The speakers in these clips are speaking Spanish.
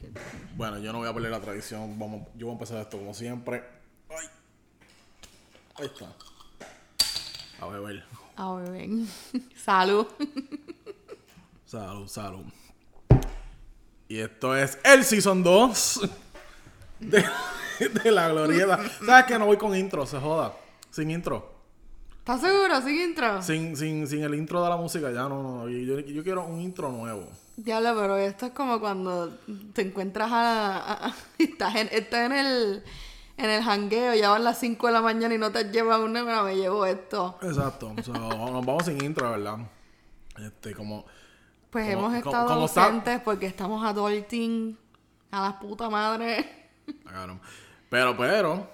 que... Bueno, yo no voy a perder la tradición. Vamos, yo voy a empezar esto como siempre. Ay. Ahí está. A beber. A ver, Salud. Salud, salud. Y esto es el Season 2 de, de la glorieta. ¿Sabes que No voy con intro, se joda. Sin intro. ¿Estás seguro? ¿Sin intro? Sin, sin, sin el intro de la música, ya no, no. no. Yo, yo quiero un intro nuevo. Diablo, pero esto es como cuando te encuentras a... a- a- estás, en, estás en el... En el jangueo, ya van las 5 de la mañana y no te has llevado una, bueno, me llevo esto. Exacto. So, nos vamos sin intro, ¿verdad? Este, como. Pues Como- hemos estado como está- ausentes porque estamos adulting a la puta madre. Claro. Pero, pero.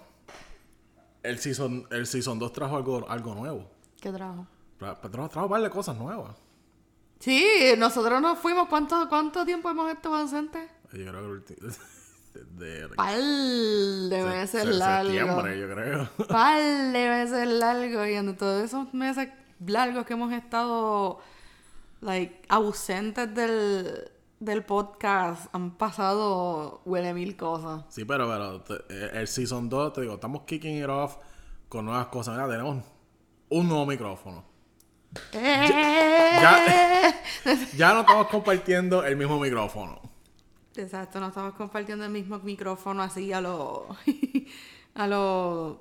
El season, el season 2 trajo algo, algo nuevo. ¿Qué trabajo? Tra- Trajo, trajo varias cosas nuevas. Sí, nosotros nos fuimos. ¿Cuánto, cuánto tiempo hemos estado ausentes? Yo creo que el ulti- de, Par de meses se- largos. septiembre, yo creo. Par de meses largos. Y en todos esos meses largos que hemos estado like, ausentes del, del podcast, han pasado huele mil cosas. Sí, pero, pero te- el season 2, te digo, estamos kicking it off con nuevas cosas. Mira, tenemos un nuevo micrófono. ¡Eh! Ya no estamos compartiendo el mismo micrófono. Exacto, no estamos compartiendo el mismo micrófono así a lo. a lo.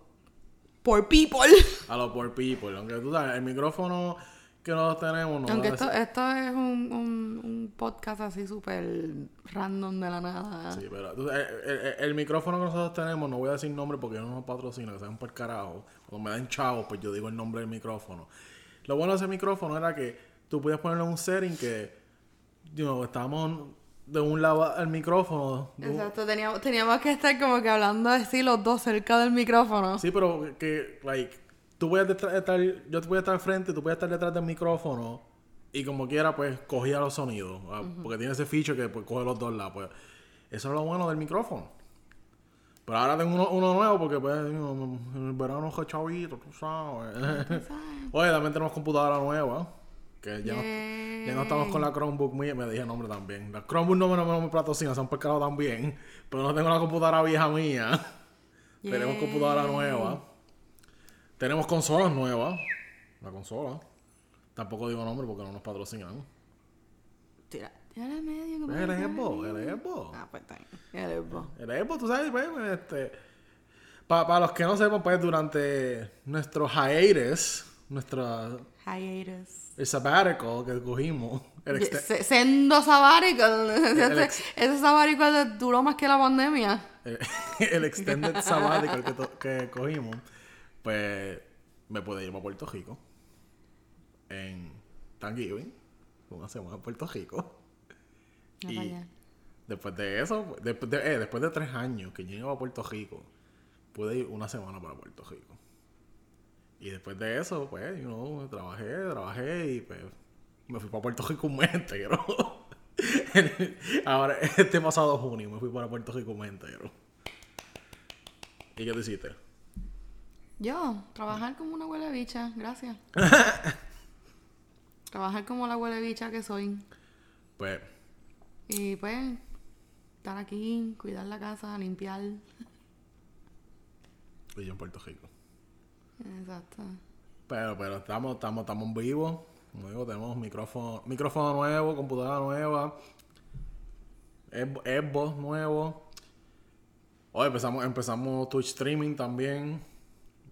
por people. A los poor people. Aunque tú sabes, el micrófono que nosotros tenemos no Aunque esto, es un, un, un podcast así súper random de la nada. Sí, pero tú el, el- el micrófono que nosotros tenemos, no voy a decir nombre porque yo no nos patrocino, que sean por carajo. Cuando me dan chavos, pues yo digo el nombre del micrófono. Lo bueno de ese micrófono era que tú podías ponerle un setting que, you know, estábamos de un lado al micrófono. Exacto, teníamos, teníamos que estar como que hablando así los dos cerca del micrófono. Sí, pero que, like, tú detrás- estar, yo te voy a estar al frente, tú puedes estar detrás del micrófono y como quiera, pues, cogía los sonidos. ah, Porque tiene ese feature que pues, coge los dos lados. Pues, eso es lo bueno del micrófono. Pero ahora tengo uno, uno nuevo porque, pues, en el verano es chavito, tú sabes. Oye, también tenemos computadora nueva. Que ya, no, ya no estamos con la Chromebook mía, me dije el nombre también. La Chromebook no me, no me patrocina, se han pescado también. Pero no tengo la computadora vieja mía. Tenemos computadora nueva. Tenemos consolas nuevas. La consola. Tampoco digo nombre porque no nos patrocinan. Tira, tira al medio. que El me- Xbox, el Xbox. Ah, pues está bien. El Xbox. El Xbox, tú sabes, pues, este... Para los que no sepan, pues, durante nuestro hiatus, nuestra... Hiatus. El sabbatical que cogimos, el exte- Se- Sendo sabático. Ex- Ese sabático duró más que la pandemia. el, el extended sabbatical que, to- que cogimos, pues me pude ir para Puerto Rico en Thanksgiving, una semana en Puerto Rico. No Y vaya. después de eso, después de, eh, después de tres años que iba a Puerto Rico, pude ir una semana para Puerto Rico. Y después de eso, pues, you know, trabajé, trabajé y pues me fui para Puerto Rico un mes entero. Ahora, este pasado junio me fui para Puerto Rico un mes entero. ¿Y qué te hiciste? Yo, trabajar como una huele bicha, gracias. trabajar como la huele bicha que soy. Pues, Y pues, estar aquí, cuidar la casa, limpiar. y yo en Puerto Rico. Exacto. Pero, pero estamos, estamos, estamos vivos. Como digo, tenemos micrófono, micrófono nuevo, computadora nueva, Xbox nuevo. Hoy empezamos, empezamos Twitch streaming también.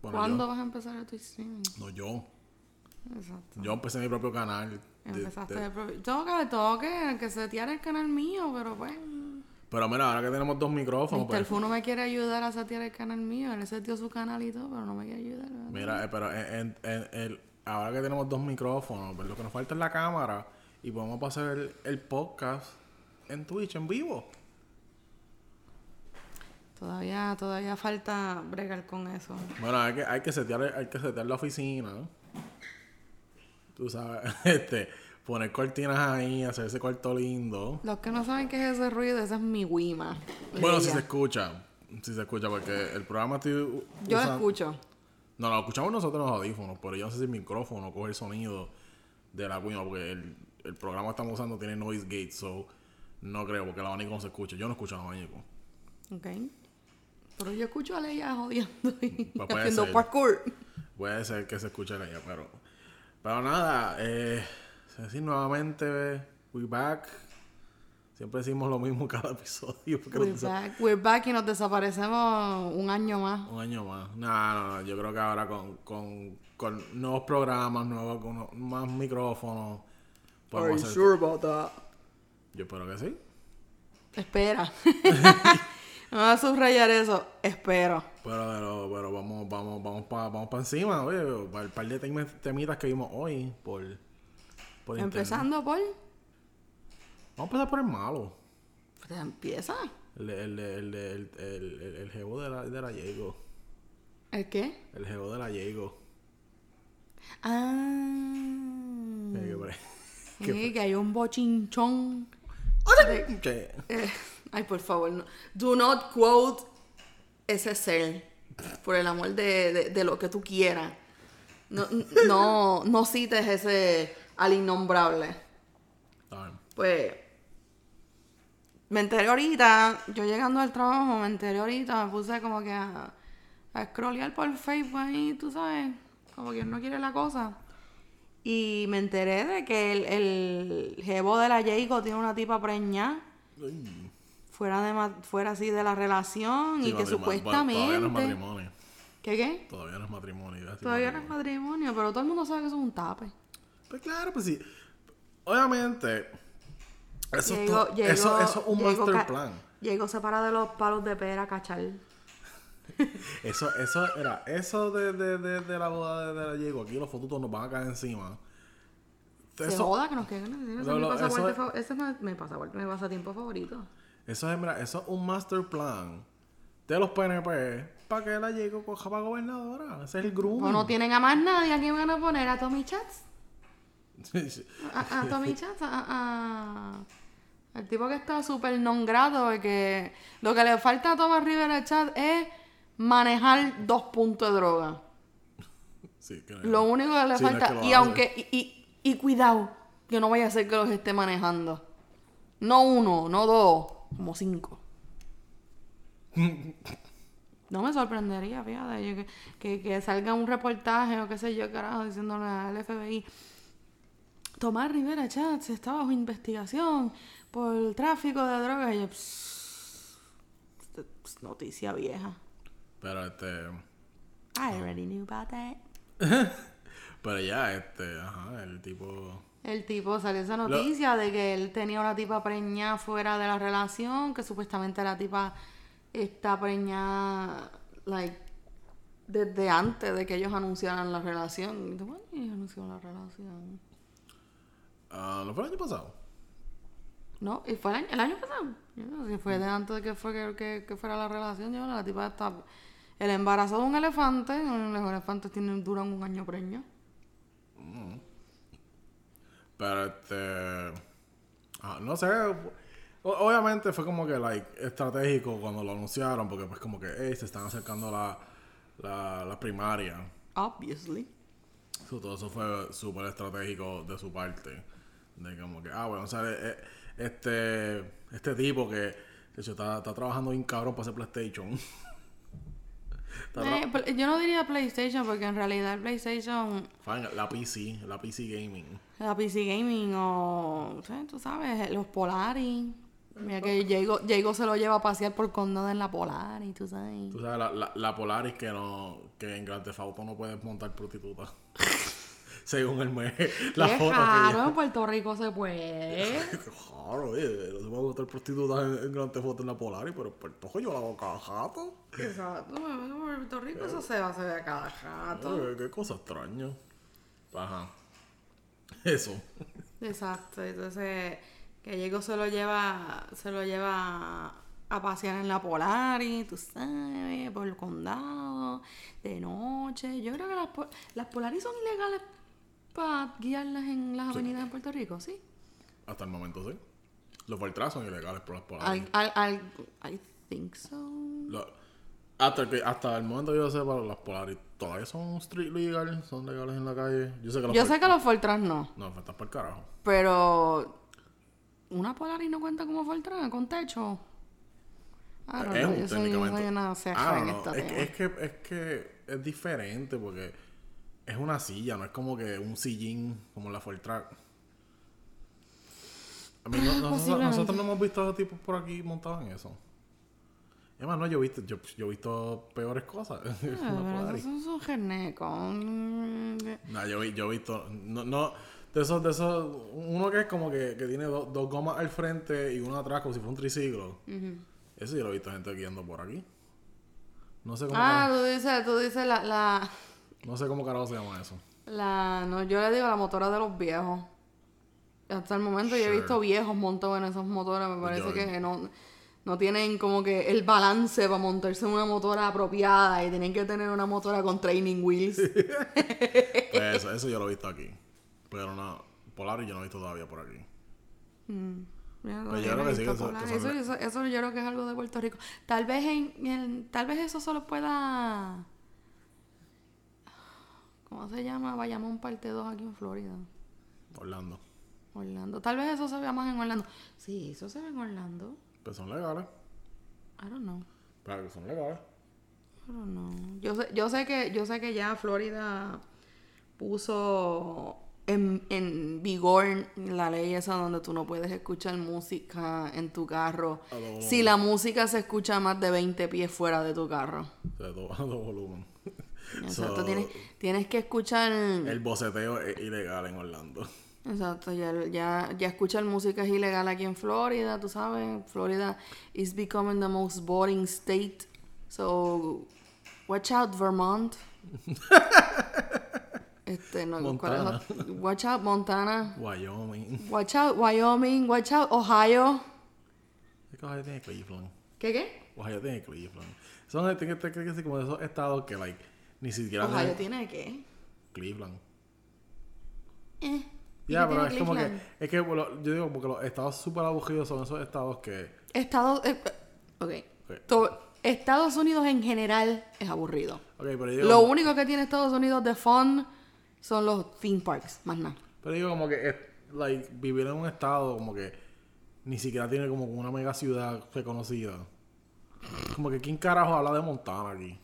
Bueno, ¿Cuándo yo- vas a empezar el Twitch streaming? no, yo. Exacto. Yo empecé mi propio canal. Empezaste de- de pro- Tengo que, setear el canal mío, pero pues... pero mira, ahora que tenemos dos micrófonos, Mr. pues, Fu no me quiere ayudar a setear el canal mío. Él seteó su canal y todo, pero no me quiere ayudar. ¿verdad? mira, eh, pero en- en- en- el- ahora que tenemos dos micrófonos, pues lo que nos falta es la cámara y podemos pasar el, el podcast en Twitch en vivo. Todavía, todavía falta bregar con eso. Bueno, hay que, hay que setear, hay que setear la oficina. ¿no? Tú sabes, este, poner cortinas ahí, hacer ese cuarto lindo. Los que no saben qué es ese ruido, esa es mi Wima. Bueno, si se escucha, si se escucha, porque el programa estoy Yo usan- escucho. No, lo escuchamos nosotros en los audífonos, pero yo no sé si el micrófono coge el sonido de la Wima, porque el, el programa que estamos usando tiene noise gate, so No creo, porque el abanico no se escucha. Yo no escucho el abanico. Ok. Pero yo escucho a Leia jodiendo y Pues haciendo ser. parkour. Puede ser que se escuche ella, pero. Pero nada, eh. Decir nuevamente, we back. Siempre decimos lo mismo cada episodio. We're back. We're back y nos desaparecemos un año más. Un año más. No, no, no. Yo creo que ahora con, con, con nuevos programas, nuevos, con más micrófonos. podemos hacer- about that? Yo espero que sí. Espera. voy a subrayar eso. Espero. Pero, pero, pero vamos, vamos, vamos para vamos pa encima, oye, para el par de tem- temitas que vimos hoy por, por internet. Empezando por. Vamos a empezar por el malo. Pues empieza. El, el, el, el, el, el, jevo de la, de la Diego. ¿El qué? El jevo de la Diego. Ah. Sí, que hay un bochinchón. Eh, ay, por favor, no. do not quote ese ser. Por el amor de, de- de lo que tú quieras. No, no, no cites ese al innombrable. Pues me enteré ahorita, yo llegando al trabajo, me enteré ahorita, me puse como que a, a scrollear por Facebook ahí, tú sabes, como que no quiere la cosa. Y me enteré de que el, el jevo de la Jacob tiene una tipa preñada, Ay. Fuera, de, fuera así de la relación, Sí, y que supuestamente... Todavía no es matrimonio. ¿Qué qué? Todavía no es matrimonio. Todavía no es matrimonio. pero todo el mundo sabe que eso es un tape. Pues claro, pues sí. Obviamente, eso, es Llegó- to- llegó- eso, eso es un master plan. Llegó separada de los palos de pera, cachar. Eso, eso, era, eso de, de, de, de la boda de, la Diego, aquí los fotutos nos van a caer encima. Se Eso, joda que nos queden. Ese es mi pasaporte es- es pasaporte, mi pasatiempo favorito. Eso es, mira, eso es un master plan de los PNP para que la Diego coja para gobernadora. Ese es el grooming. O no tienen a más nadie, ¿a quién van a poner? ¿A Tommy Chats? Sí, sí. ¿A, a Tommy Chats? A, a- El tipo que está súper non grato, que lo que le falta a Tomás Rivera Chat es manejar dos puntos de droga. Sí, que- Lo único que le Sí, no es falta, que y aunque, y, y, y cuidado, que no vaya a ser que los esté manejando. No uno, no dos, como cinco. No me sorprendería, fíjate, que, que, que salga un reportaje o qué sé yo, carajo, diciéndole al FBI. Tomás Rivera Chat se está bajo investigación por tráfico de drogas. Y yo, "Psst, esto es noticia vieja. Pero este. I already knew about that. Pero ya, este, ajá, el tipo. El tipo salió esa noticia de que él tenía una tipa preñada fuera de la relación, que supuestamente la tipa está preñada, like, desde antes de que ellos anunciaran la relación. Y tú, bueno, ellos anunciaron la relación. ah, ¿No fue el año pasado? No, y fue el año, el año pasado. Yo no sé si fue de antes de que, fue, que, que, que fuera la relación. Yo, la tipa está. El embarazo de un elefante, los elefantes tienen, duran un año preño. Pero este. ah, no sé. Obviamente fue como que like, estratégico cuando lo anunciaron, porque pues como que "Ey, se están acercando la, la, la primaria. Obviously. So, todo eso fue súper estratégico de su parte. De como que, ah, bueno, o sea, eh, este, este tipo que de hecho está, está trabajando bien cabrón para hacer PlayStation. Eh, yo no diría PlayStation porque en realidad el PlayStation, la PC, la PC Gaming. la PC Gaming o, tú sabes, los Polaris. Mira que Diego, Diego se lo lleva a pasear por condado en la Polaris, tú sabes. Tú sabes, la, la, la Polaris que no que en Grand Theft Auto no puedes montar prostituta. Según el mes, la Qué foto raro, en Puerto Rico se puede. Claro, oye, no se puede prostitutas en, en Grand Theft Auto en la Polaris, pero por todo yo la hago cada jato. Exacto, en Puerto Rico eso se hace a cada rato. Eh, qué cosa extraña. Ajá. Eso. Exacto, entonces que Diego se lo lleva, se lo lleva a pasear en la Polaris, tú sabes, por el condado, de noche. Yo creo que las Polaris son ilegales para guiarlas en las avenidas de Puerto Rico, ¿sí? Hasta el momento sí. Los Voltras son ilegales por las Polaris. Al, al, al- I think so. Lo- hasta, que, hasta el momento yo sepa, las Polaris todavía son street legal, son legales en la calle. Yo sé que los Yo sé que los Fortran no, No, están por el carajo. pero una Polaris no cuenta como Fortran con techo. Ah, no, es no, un yo soy, yo técnicamente. soy una ceja Ah, en no, esta es, que, tema. es que es que es diferente porque es una silla, no es como que un sillín como la Fortrack. A mí no- nosotros, nosotros no hemos visto a tipos por aquí montados en eso. Y además, no, yo he visto, yo, yo he visto peores cosas. Ah, esos son genecos. No, yo, vi- yo he visto. No, no, de esos, de esos. Uno que es como que, que tiene do- dos gomas al frente y uno atrás, como si fuera un triciclo. Eso yo lo he visto gente guiando por aquí. No sé cómo, Ah, tú dices, tú dices la, la, no sé cómo carajo se llama eso. la, no, yo le digo la motora de los viejos. Hasta el momento yo he visto viejos montados en esas motoras, me parece que no, no tienen como que el balance para montarse en una motora apropiada y tienen que tener una motora con training wheels. Pues eso, eso yo lo he visto aquí. Pero no, Polaris yo no he visto todavía por aquí. Mira, Pues yo creo que sí, que esto que eso, eso, eso yo creo que es algo de Puerto Rico. Tal vez en, en- tal vez eso solo pueda ¿Cómo se llama? Bayamón parte 2 aquí en Florida. Orlando. Orlando. Tal vez eso se vea más en Orlando. Sí, eso se ve en Orlando. Pero son legales. I don't know. Pero que son legales. I don't know. Yo sé, yo sé que, yo sé que ya Florida puso en, en vigor la ley esa donde tú no puedes escuchar música en tu carro A si la música se escucha más de 20 pies fuera de tu carro. Sea, todo, todo volumen. Exacto, So, tienes, tienes que escuchar... El boceteo es ilegal en Orlando. Exacto, ya, ya, ya escuchar música es ilegal aquí en Florida, tú sabes. Florida is becoming the most boring state. So, watch out, Vermont. este, no. Watch out, Montana. Wyoming. Watch out, Wyoming. Watch out, Ohio. Es que Ohio tiene Cleveland. ¿Qué qué? Ohio tiene Cleveland. Son que como de esos estados que like ni siquiera Ohio tiene qué? Cleveland. Eh. ¿y Ya, pero es como que es que bueno, yo digo porque los estados súper aburridos son esos estados que Estados... eh, ok. Ok. To- Estados Unidos en general es aburrido. Ok, pero digo, Lo único que tiene Estados Unidos de fun son los theme parks, más nada. pero digo como que es, like vivir en un estado como que ni siquiera tiene como una mega ciudad reconocida. Como que quién carajo habla de Montana aquí.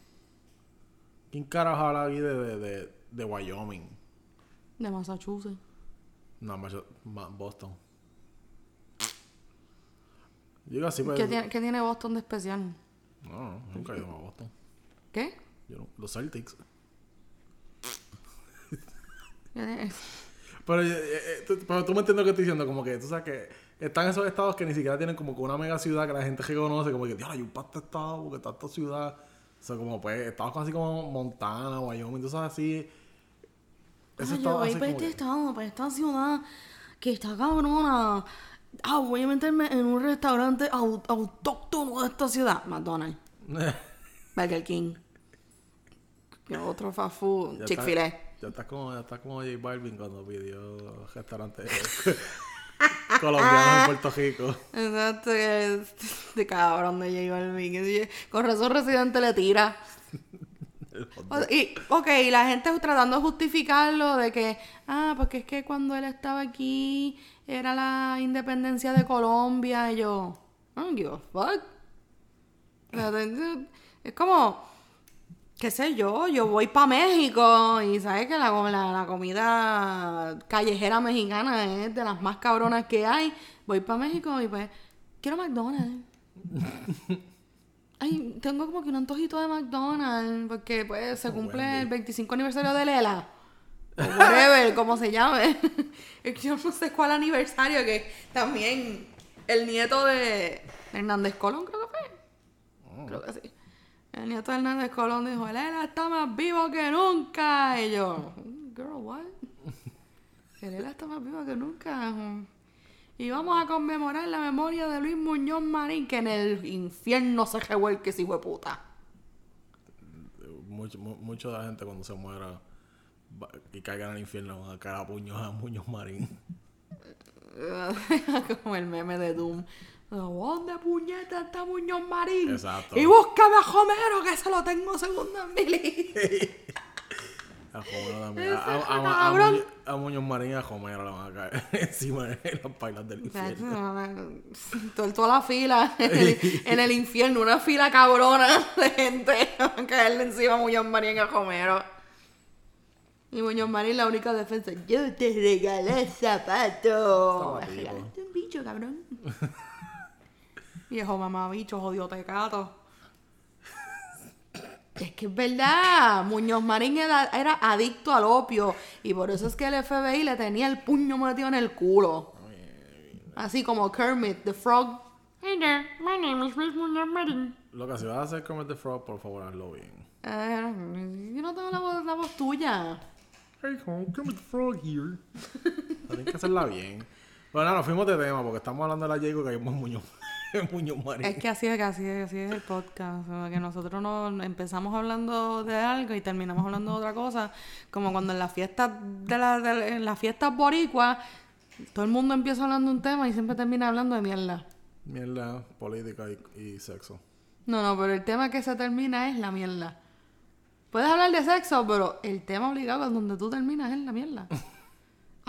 ¿Quién carajo habla aquí de, de, de, de Wyoming? De Massachusetts. No, Boston. Yo así, pues. ¿Qué tiene, qué tiene Boston de especial? No, nunca he ido a Boston. ¿Qué? Yo no- los Celtics. ¿Qué tiene- Pero, eh, eh, tú, pero tú me entiendes lo que estoy diciendo, como que tú sabes que están esos estados que ni siquiera tienen como que una mega ciudad que la gente reconoce, como que, Dios, hay un pasto estado, porque está esta ciudad. Sea, como pues, estados así como Montana, Wyoming, tú sabes así. Ah, estado yo voy para este estado, para esta ciudad que está cabrona. Ah, voy a meterme en un restaurante au- autóctono de esta ciudad. McDonald's, Burger King. ¿Qué otro fast food? Chick-fil-A. está- Ya estás como, ya estás como J Balvin cuando pidió restaurante colombiano en Puerto Rico. Exacto, que es de cabrón de J Balvin. Con razón Residente le tira. Y, ok, la gente tratando de justificarlo de que, ah, porque es que cuando él estaba aquí era la independencia de Colombia. Y yo, I don't give a fuck. Es como, qué sé yo, yo voy para México y sabes que la, la, la comida callejera mexicana es de las más cabronas que hay. Voy para México y pues, quiero McDonald's. Ay, tengo como que un antojito de McDonald's porque pues se cumple Wendy. el 25 aniversario de Lela. O whatever, como se llame. Yo no sé cuál aniversario, que también el nieto de Hernández Colón, creo que fue. Creo que sí. El nieto de Hernández Colón dijo, Lela está más vivo que nunca. Y yo, girl, what? Que Lela está más vivo que nunca. Y vamos a conmemorar la memoria de Luis Muñoz Marín, que en el infierno se revuelque ese hijo puta. Mucho, mu- mucho de la gente cuando se muera y caiga en el infierno van a caer a puños a Muñoz Marín. Como el meme de Doom. ¿Dónde puñeta está Muñoz Marín? Exacto. Y búscame a Homero, que se lo tengo segundo en mi lista. A Homero también. A, a. Muñoz- a Muñoz Marín y a Homero le van a caer encima de las pailas del infierno. Toda, la fila en el, infierno, una fila cabrona de gente va a caerle encima a Muñoz Marín y a Homero. Y Muñoz Marín la única defensa, yo te regalé. Estaba tipo. Regalaste un bicho, cabrón. Viejo mamá bicho, jodido tecato. Es que es verdad, Muñoz Marín era, era adicto al opio y por eso es que el FBI le tenía el puño metido en el culo. Así como Kermit, the Frog. Hey there, my name is Miss Muñoz Marín. Lo que si vas a hacer Comet the Frog, por favor, hazlo bien. Eh, yo no tengo la voz, la voz tuya. Hey, home, Comet the Frog here. Tienes que hacerla bien. Bueno, nos fuimos de tema porque estamos hablando de la Jago que hay un Muñoz, Muñoz Marín. Es que así es, así es, así es el podcast. o sea, que nosotros no empezamos hablando de algo y terminamos hablando de otra cosa. Como cuando en las fiestas de la, de- en las fiestas boricuas, todo el mundo empieza hablando de un tema y siempre termina hablando de mierda. Mierda, política y, y sexo. No, no, pero el tema que se termina es la mierda. Puedes hablar de sexo, pero el tema obligado es donde tú terminas es la mierda.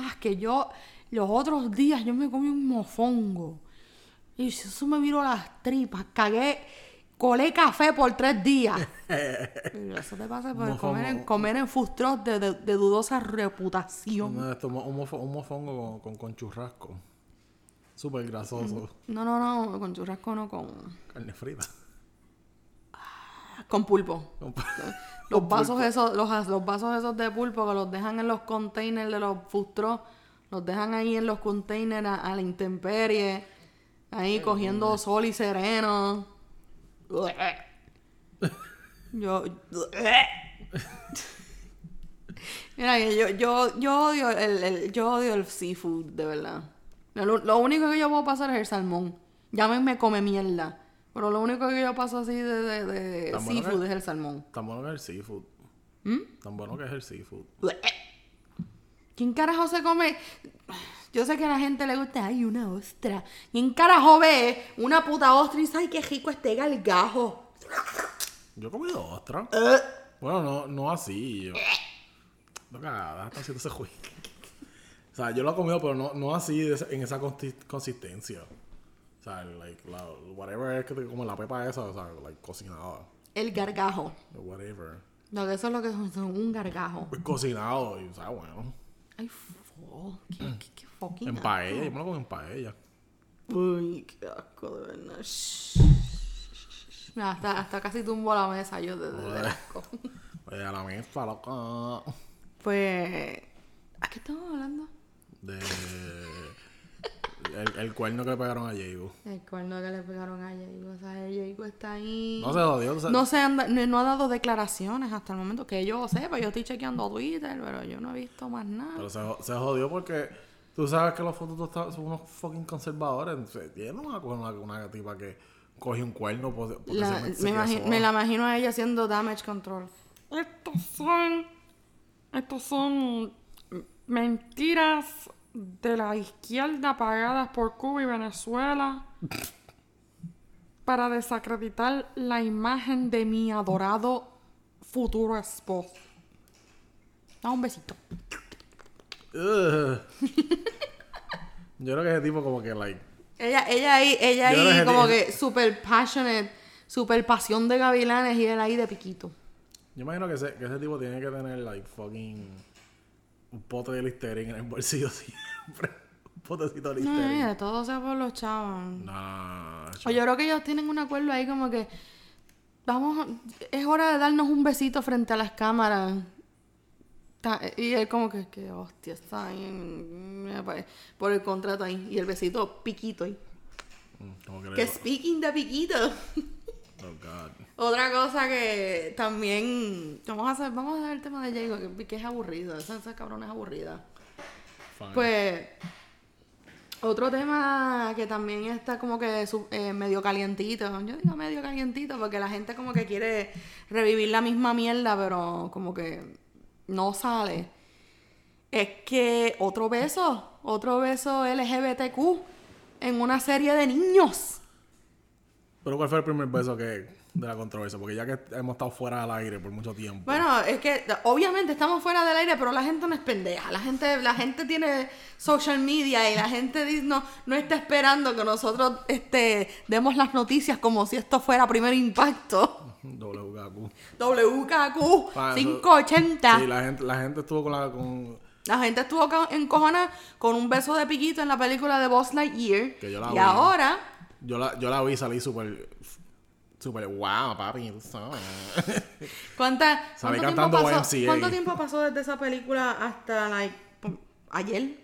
Ah, que yo, los otros días yo me comí un mofongo. Y eso me viró las tripas. Cagué, colé café por tres días. Pero eso te pasa por comer en, comer en trucks de, de- de dudosa reputación. Estos, mo- un, mofo- un mofongo con, con, con churrasco. Súper grasoso. No, no, no, con churrasco no, con, Carne frita. con pulpo. Con- Los vasos esos, los, los vasos esos de pulpo que los dejan en los containers de los trucks, los dejan ahí en los containers a, a la intemperie, ahí cogiendo sol y sereno. Yo. Mira, yo, yo, yo odio el, el- yo odio el seafood, de verdad. Lo, lo único que yo puedo pasar es el salmón. Llámenme come mierda. Pero lo único que yo paso así de, de, de bueno seafood es el salmón. Tan bueno que es el seafood. Tan bueno que es el seafood. ¿Quién carajo se come? Yo sé que a la gente le gusta, ay, una ostra. ¿Quién carajo ve una puta ostra y dice, ay, qué rico este galgajo? Yo he comido ostra. Eh. Bueno, no, no así. Yo... No cagada, está haciendo ese juego. O sea, yo lo he comido, pero no, no así en esa consi- consistencia. O sea, like, la, whatever es que te como la pepa esa, o sea, like, cocinada. El gargajo. Whatever. Lo que eso es lo que son, son un gargajo. Cocinado, y o sea, bueno. Ay, fo, qué, qué, qué fucking En paella, yo me lo como en paella. Uy, qué asco, de verdad. Mira, hasta, hasta casi tumbo la mesa yo de, de- del asco. Oye, a la mesa, loca. Pues, ¿a qué estamos hablando? De. El, el cuerno que le pegaron a Jago. El cuerno que le pegaron a Jago. O sea, Jago está ahí. No se jodió, o sea, No, se anda- no, no ha dado declaraciones hasta el momento que yo sepa. Yo estoy chequeando Twitter, pero yo no he visto más nada. Pero se, se jodió porque tú sabes que los fotos son unos fucking conservadores. Se- Y no van a coger una, una tipa que coge un cuerno por- porque La- se, se me, queda imagi- sola. me la imagino a ella haciendo damage control. Estos son. Estos son. Mentiras de la izquierda pagadas por Cuba y Venezuela para desacreditar la imagen de mi adorado futuro esposo. Da un besito. Ugh. Yo creo que ese tipo como que, like... Ella, ella ahí, ella Yo ahí como que super passionate, super pasión de gavilanes y él ahí de piquito. Yo imagino que ese, que ese tipo tiene que tener, like, fucking... Un pote de Listerine en el bolsillo siempre. Un potecito de No, Listerine. mira, todo sea por los chavos. No, no, no, O yo creo que ellos tienen un acuerdo ahí como que vamos, es hora de darnos un besito frente a las cámaras. Y él como que, que hostia, está ahí en- por el contrato ahí. Y el besito piquito ahí. Mm, que Que speaking de piquito. Oh, God. Otra cosa que también vamos a hacer, vamos a el tema de Jago, que, que es aburrido, esa, esa cabrona es aburrida. Fine. Pues otro tema que también está como que eh, medio calientito, yo digo medio calientito porque la gente como que quiere revivir la misma mierda, pero como que no sale. Es que otro beso, otro beso LGBTQ en una serie de niños. Pero ¿cuál fue el primer beso que de la controversia? Porque ya que hemos estado fuera del aire por mucho tiempo. Bueno, es que obviamente estamos fuera del aire, pero la gente no es pendeja. La gente, la gente tiene social media y la gente no, no está esperando que nosotros este, demos las noticias como si esto fuera primer impacto. WKQ. WKQ Ah, eso- 580. Sí, la gente, la gente estuvo con la. Con, La gente estuvo ca- encojona con un beso de piquito en la película de Buzz Lightyear. Que yo la y ahora, yo, la, yo la vi salí súper. Súper wow, papi. ¿cuánta, Salí ¿cuánto, tiempo pasó. ¿cuánto tiempo pasó desde esa película hasta like, ayer?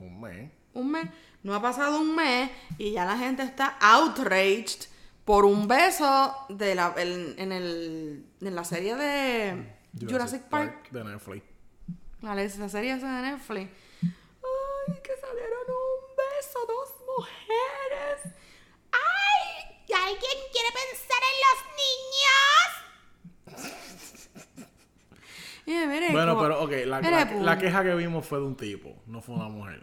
Un mes. Un mes. No ha pasado un mes y ya la gente está outraged por un beso de la, el- en, el, en la serie de Jurassic, Park. De Netflix. La, la serie esa de Netflix. Ay, que salieron un beso, dos mujeres. ¡Ay! ¿Y alguien quiere pensar en los niños? Mire, Bueno, como- pero ok, la, la- la queja que vimos fue de un tipo, no fue una mujer.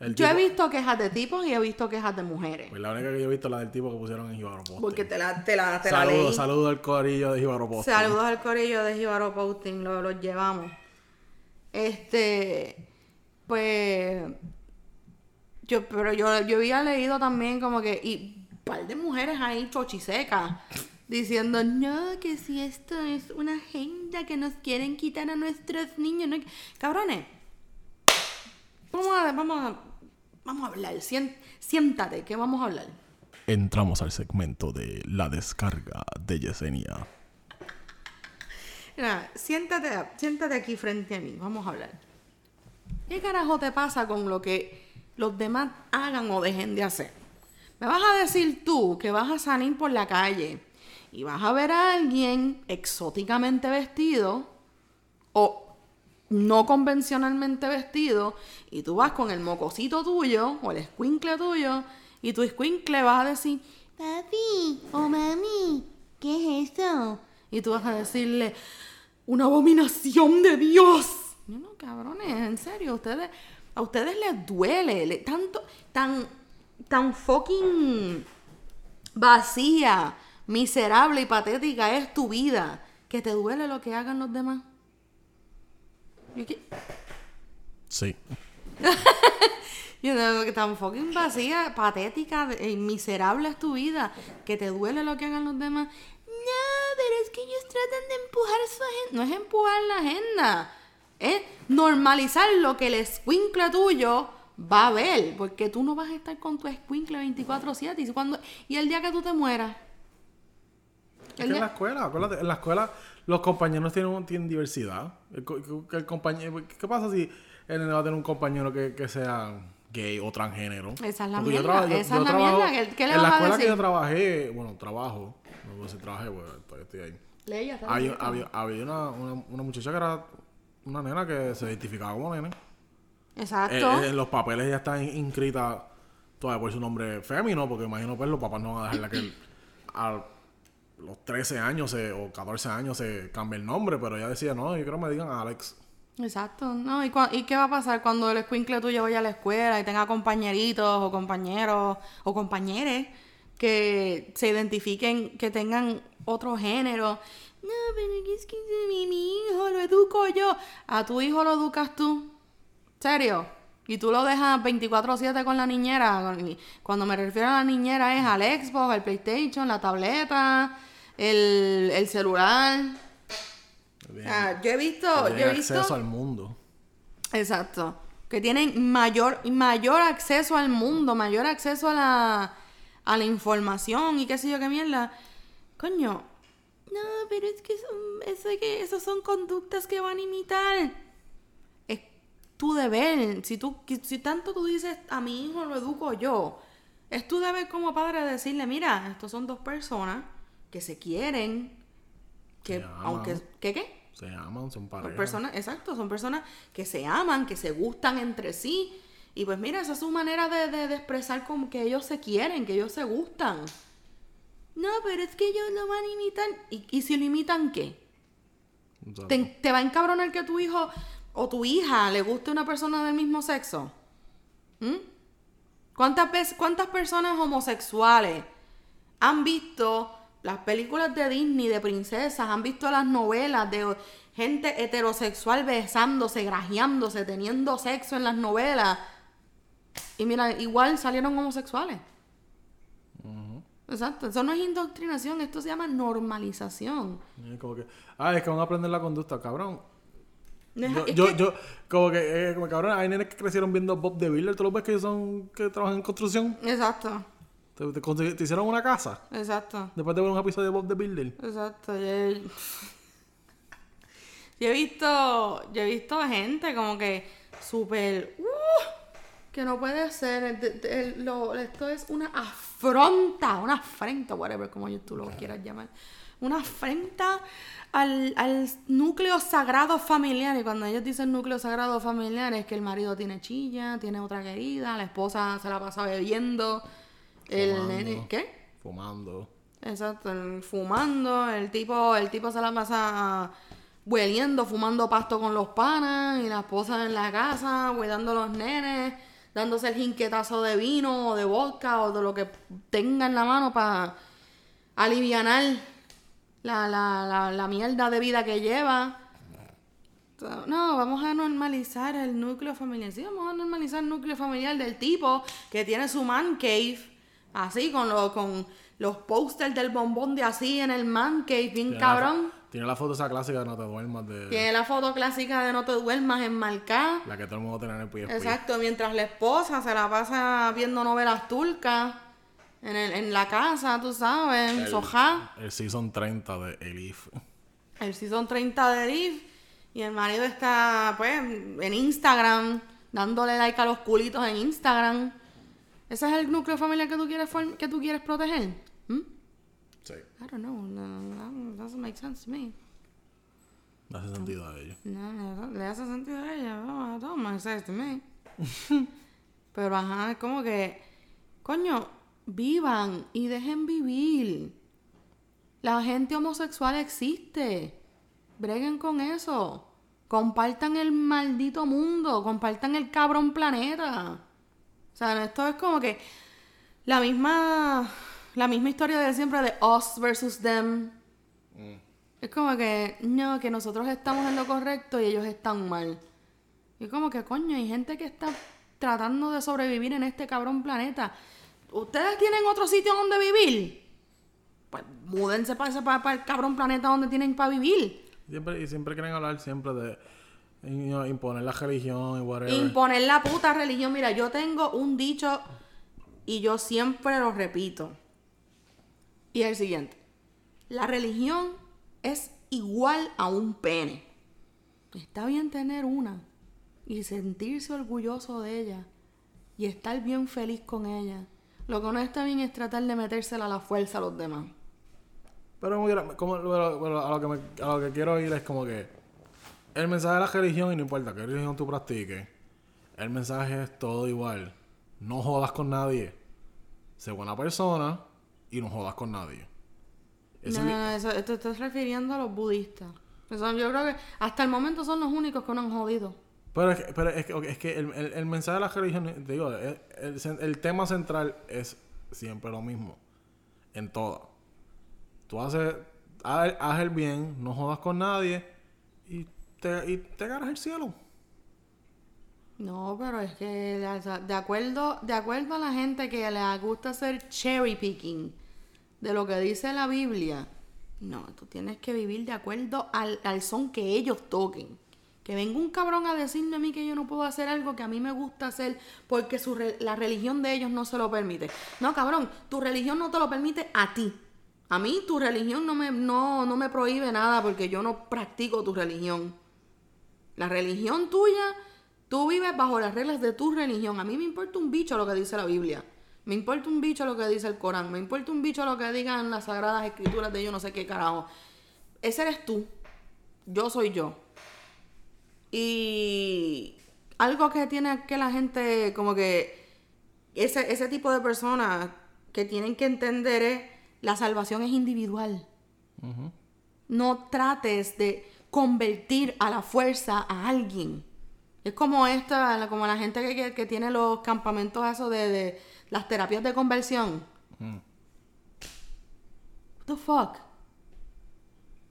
El Yo he visto quejas de tipos y he visto quejas de mujeres. Pues la única que yo he visto es la del tipo que pusieron en Jíbaro Posting. Porque te la, te la, te la Saludos, leí. saludos al corillo de Jíbaro Posting. Saludos al corillo de Jibaro Posting, lo, los llevamos. Este, pues, yo, pero yo, yo había leído también como que, y un par de mujeres ahí chochisecas, diciendo, no, que si esto es una agenda que nos quieren quitar a nuestros niños, no hay que-". cabrones, vamos a, vamos a, vamos a hablar, siéntate, que vamos a hablar. Entramos al segmento de la descarga de Yesenia. Siéntate, siéntate aquí frente a mí, vamos a hablar. ¿Qué carajo te pasa con lo que los demás hagan o dejen de hacer? Me vas a decir tú que vas a salir por la calle y vas a ver a alguien exóticamente vestido o no convencionalmente vestido y tú vas con el mocosito tuyo o el escuincle tuyo y tu escuincle vas a decir, papi o mami, ¿qué es eso? Y tú vas a decirle, una abominación de Dios. No, no, cabrones, en serio, ustedes, a ustedes les duele, le- tanto, tan, tan fucking vacía, miserable y patética es tu vida, que te duele lo que hagan los demás. Sí. Yo digo que tan fucking vacía, patética y miserable es tu vida, que te duele lo que hagan los demás. No, pero es que ellos tratan de empujar su agenda. No es empujar la agenda, es normalizar lo que el escuincle tuyo va a ver, porque tú no vas a estar con tu escuincle 24-7 y, cuando, y el día que tú te mueras. Es que el en la escuela, acuérdate, en la escuela los compañeros tienen, tienen diversidad. El, que el compañero, ¿Qué pasa si el nene va a tener un compañero que, que sea gay o transgénero? Esa es la Porque mierda, yo- esa yo es la mierda, ¿qué- qué le En la a escuela que yo trabajé, bueno, trabajo, no puedo decir trabajé, todavía estoy ahí. ¿sabes? Había, había, había una, una, una muchacha que era una nena que se identificaba como nene. Exacto. Eh, en los papeles ya está in- inscrita todavía por su nombre fémino, porque imagino pues los papás no van a dejarla que a los 13 años se- o 14 años se cambie el nombre, pero ella decía, no, yo creo que me digan Alex. Exacto, ¿no? ¿Y, ¿Y qué va a pasar cuando el escuincle tuyo vaya a la escuela y tenga compañeritos o compañeros o compañeres que se identifiquen, que tengan otro género? No, pero es que mi, mi hijo lo educo yo. A tu hijo lo educas tú. ¿Serio? Y tú lo dejas 24-7 con la niñera. Cuando me refiero a la niñera es al Xbox, al PlayStation, la tableta, el, el celular. Ah, yo he visto, yo he visto... acceso al mundo. Exacto. Que tienen mayor, mayor acceso al mundo, mayor acceso a la, a la información y qué sé yo qué mierda. Coño. No, pero es que son, eso que esos son conductas que van a imitar. Es tu deber. Si tú, si tanto tú dices a mi hijo lo educo yo, es tu deber como padre decirle, mira, estos son dos personas que se quieren, que Se aunque, ¿qué qué? Se aman, son Son parejas. personas, exacto, son personas que se aman, que se gustan entre sí. Y pues mira, esa es su manera de, de- de expresar como que ellos se quieren, que ellos se gustan. No, pero es que ellos lo van a imitar. ¿Y, y si lo imitan qué? ¿Te, te va a encabronar que a tu hijo o tu hija le guste una persona del mismo sexo? ¿Mm? ¿Cuántas, ¿Cuántas personas homosexuales han visto las películas de Disney de princesas, han visto las novelas de gente heterosexual besándose, grajeándose, teniendo sexo en las novelas? Y mira, igual salieron homosexuales. Exacto, eso no es indoctrinación, esto se llama normalización. Como que, ah, es que van a aprender la conducta, cabrón. Yo, yo, que- yo- como que, eh, como cabrón, hay nenes que crecieron viendo Bob de Builder, tú lo ves que son, que trabajan en construcción. Exacto, Te, te te hicieron una casa exacto. después de ver un episodio de Bob de Builder. Exacto, yo, yo he visto, yo he visto gente como que súper, uh, que no puede ser, el- el- lo- esto es una afronta, una afrenta, whatever, como tú lo quieras llamar, una afrenta al, al núcleo sagrado familiar, y cuando ellos dicen núcleo sagrado familiar es que el marido tiene chilla, tiene otra querida, la esposa se la pasa bebiendo, el nene, ¿qué? Fumando. Exacto, el- fumando, el tipo, el tipo se la pasa hueliendo, fumando pasto con los panas, y la esposa en la casa, cuidando a los nenes, dándose el jinquetazo de vino o de vodka o de lo que tenga en la mano para alivianar la, la, la, la mierda de vida que lleva. No, vamos a normalizar el núcleo familiar. Sí, vamos a normalizar el núcleo familiar del tipo que tiene su man cave, así, con, lo, con los posters del bombón de así en el man cave, bien cabrón. Tiene la foto esa clásica de No te duermas de Tiene la foto clásica de no te duermas enmarcada. la que todo el mundo tiene en el PSP. Exacto, mientras la esposa se la pasa viendo novelas turcas en, el, en la casa, tú sabes, en El- sofá. El season 30 de Elif. El season 30 de Riff. Y el marido está, pues, en Instagram, dándole like a los culitos en Instagram. ¿Ese es el núcleo familiar que tú quieres, que tú quieres proteger? ¿Mm? Sí. I don't know. No, that doesn't make sense to me. No hace sentido a ello. No, le hace sentido a ella. No, that don't make sense to me. Pero, ajá, es como que, coño, vivan y dejen vivir. La gente homosexual existe. Breguen con eso. Compartan el maldito mundo. Compartan el cabrón planeta. O sea, esto es como que la misma, la misma historia de siempre de us versus them. Es como que, no, que nosotros estamos en lo correcto y ellos están mal. Y es como que, coño, hay gente que está tratando de sobrevivir en este cabrón planeta. ¿Ustedes tienen otro sitio donde vivir? Pues múdense para, ese, para, para el cabrón planeta donde tienen para vivir. Siempre, y siempre quieren hablar siempre de you know, imponer la religión y whatever. Imponer la puta religión. Mira, yo tengo un dicho y yo siempre lo repito. Y es el siguiente. La religión es igual a un pene. Está bien tener una y sentirse orgulloso de ella y estar bien feliz con ella. Lo que no está bien es tratar de metérsela a la fuerza a los demás. Pero como, a, lo que a lo que quiero ir es como que el mensaje de la religión, y no importa qué religión tú practiques, el mensaje es todo igual. No jodas con nadie. Sé buena persona y no jodas con nadie. No, no, no, eso, te estás refiriendo a los budistas. Eso, yo creo que hasta el momento son los únicos que no han jodido. Pero es que, pero es que, ok, es que el, el- el mensaje de la religión, te digo, el, el el tema central es siempre lo mismo. En todas. Tú haces, haz, haz el bien, no jodas con nadie y te, y te ganas el cielo. No, pero es que de acuerdo, de acuerdo a la gente que le gusta hacer cherry picking de lo que dice la Biblia, no, tú tienes que vivir de acuerdo al, al son que ellos toquen. Que venga un cabrón a decirme a mí que yo no puedo hacer algo que a mí me gusta hacer porque su re- la religión de ellos no se lo permite. No, cabrón, tu religión no te lo permite a ti. A mí tu religión no me, no, no me prohíbe nada porque yo no practico tu religión. La religión tuya, tú vives bajo las reglas de tu religión. A mí me importa un bicho lo que dice la Biblia. Me importa un bicho lo que dice el Corán. Me importa un bicho lo que digan las sagradas escrituras de yo no sé qué carajo. Ese eres tú. Yo soy yo. Y algo que tiene que la gente, como que ese, ese tipo de personas que tienen que entender es la salvación es individual. No trates de convertir a la fuerza a alguien. Es como esta, como la gente que, que- que tiene los campamentos esos de, de, las terapias de conversión. What the fuck?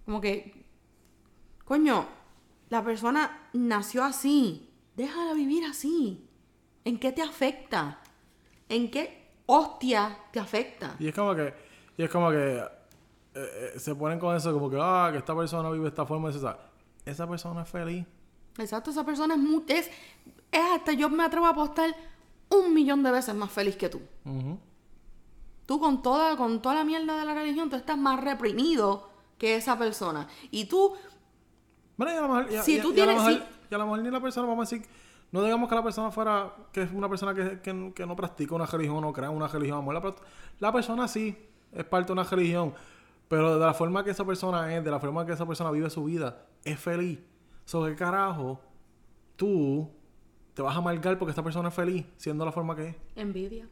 Como que, coño, la persona nació así. Déjala vivir así. ¿En qué te afecta? ¿En qué hostia te afecta? Y es como que, y es como que eh, eh, se ponen con eso como que, ah, que esta persona vive de esta forma. eso, esa persona es feliz. Exacto, esa persona es muy, es, es hasta yo me atrevo a apostar un millón de veces más feliz que tú. Tú con toda, con toda la mierda de la religión, tú estás más reprimido que esa persona. Y tú, Bueno, y a lo mejor, Si tú y a lo tienes- mejor- y a lo mejor ni la persona, vamos a decir, no digamos que la persona fuera, que es una persona que, que- que no practica una religión o no crea una religión, amor, la, la persona sí es parte de una religión, pero de la forma que esa persona es, de la forma que esa persona vive su vida, es feliz. ¿Sobre qué carajo tú te vas a amargar porque esta persona es feliz, siendo la forma que es? envidia.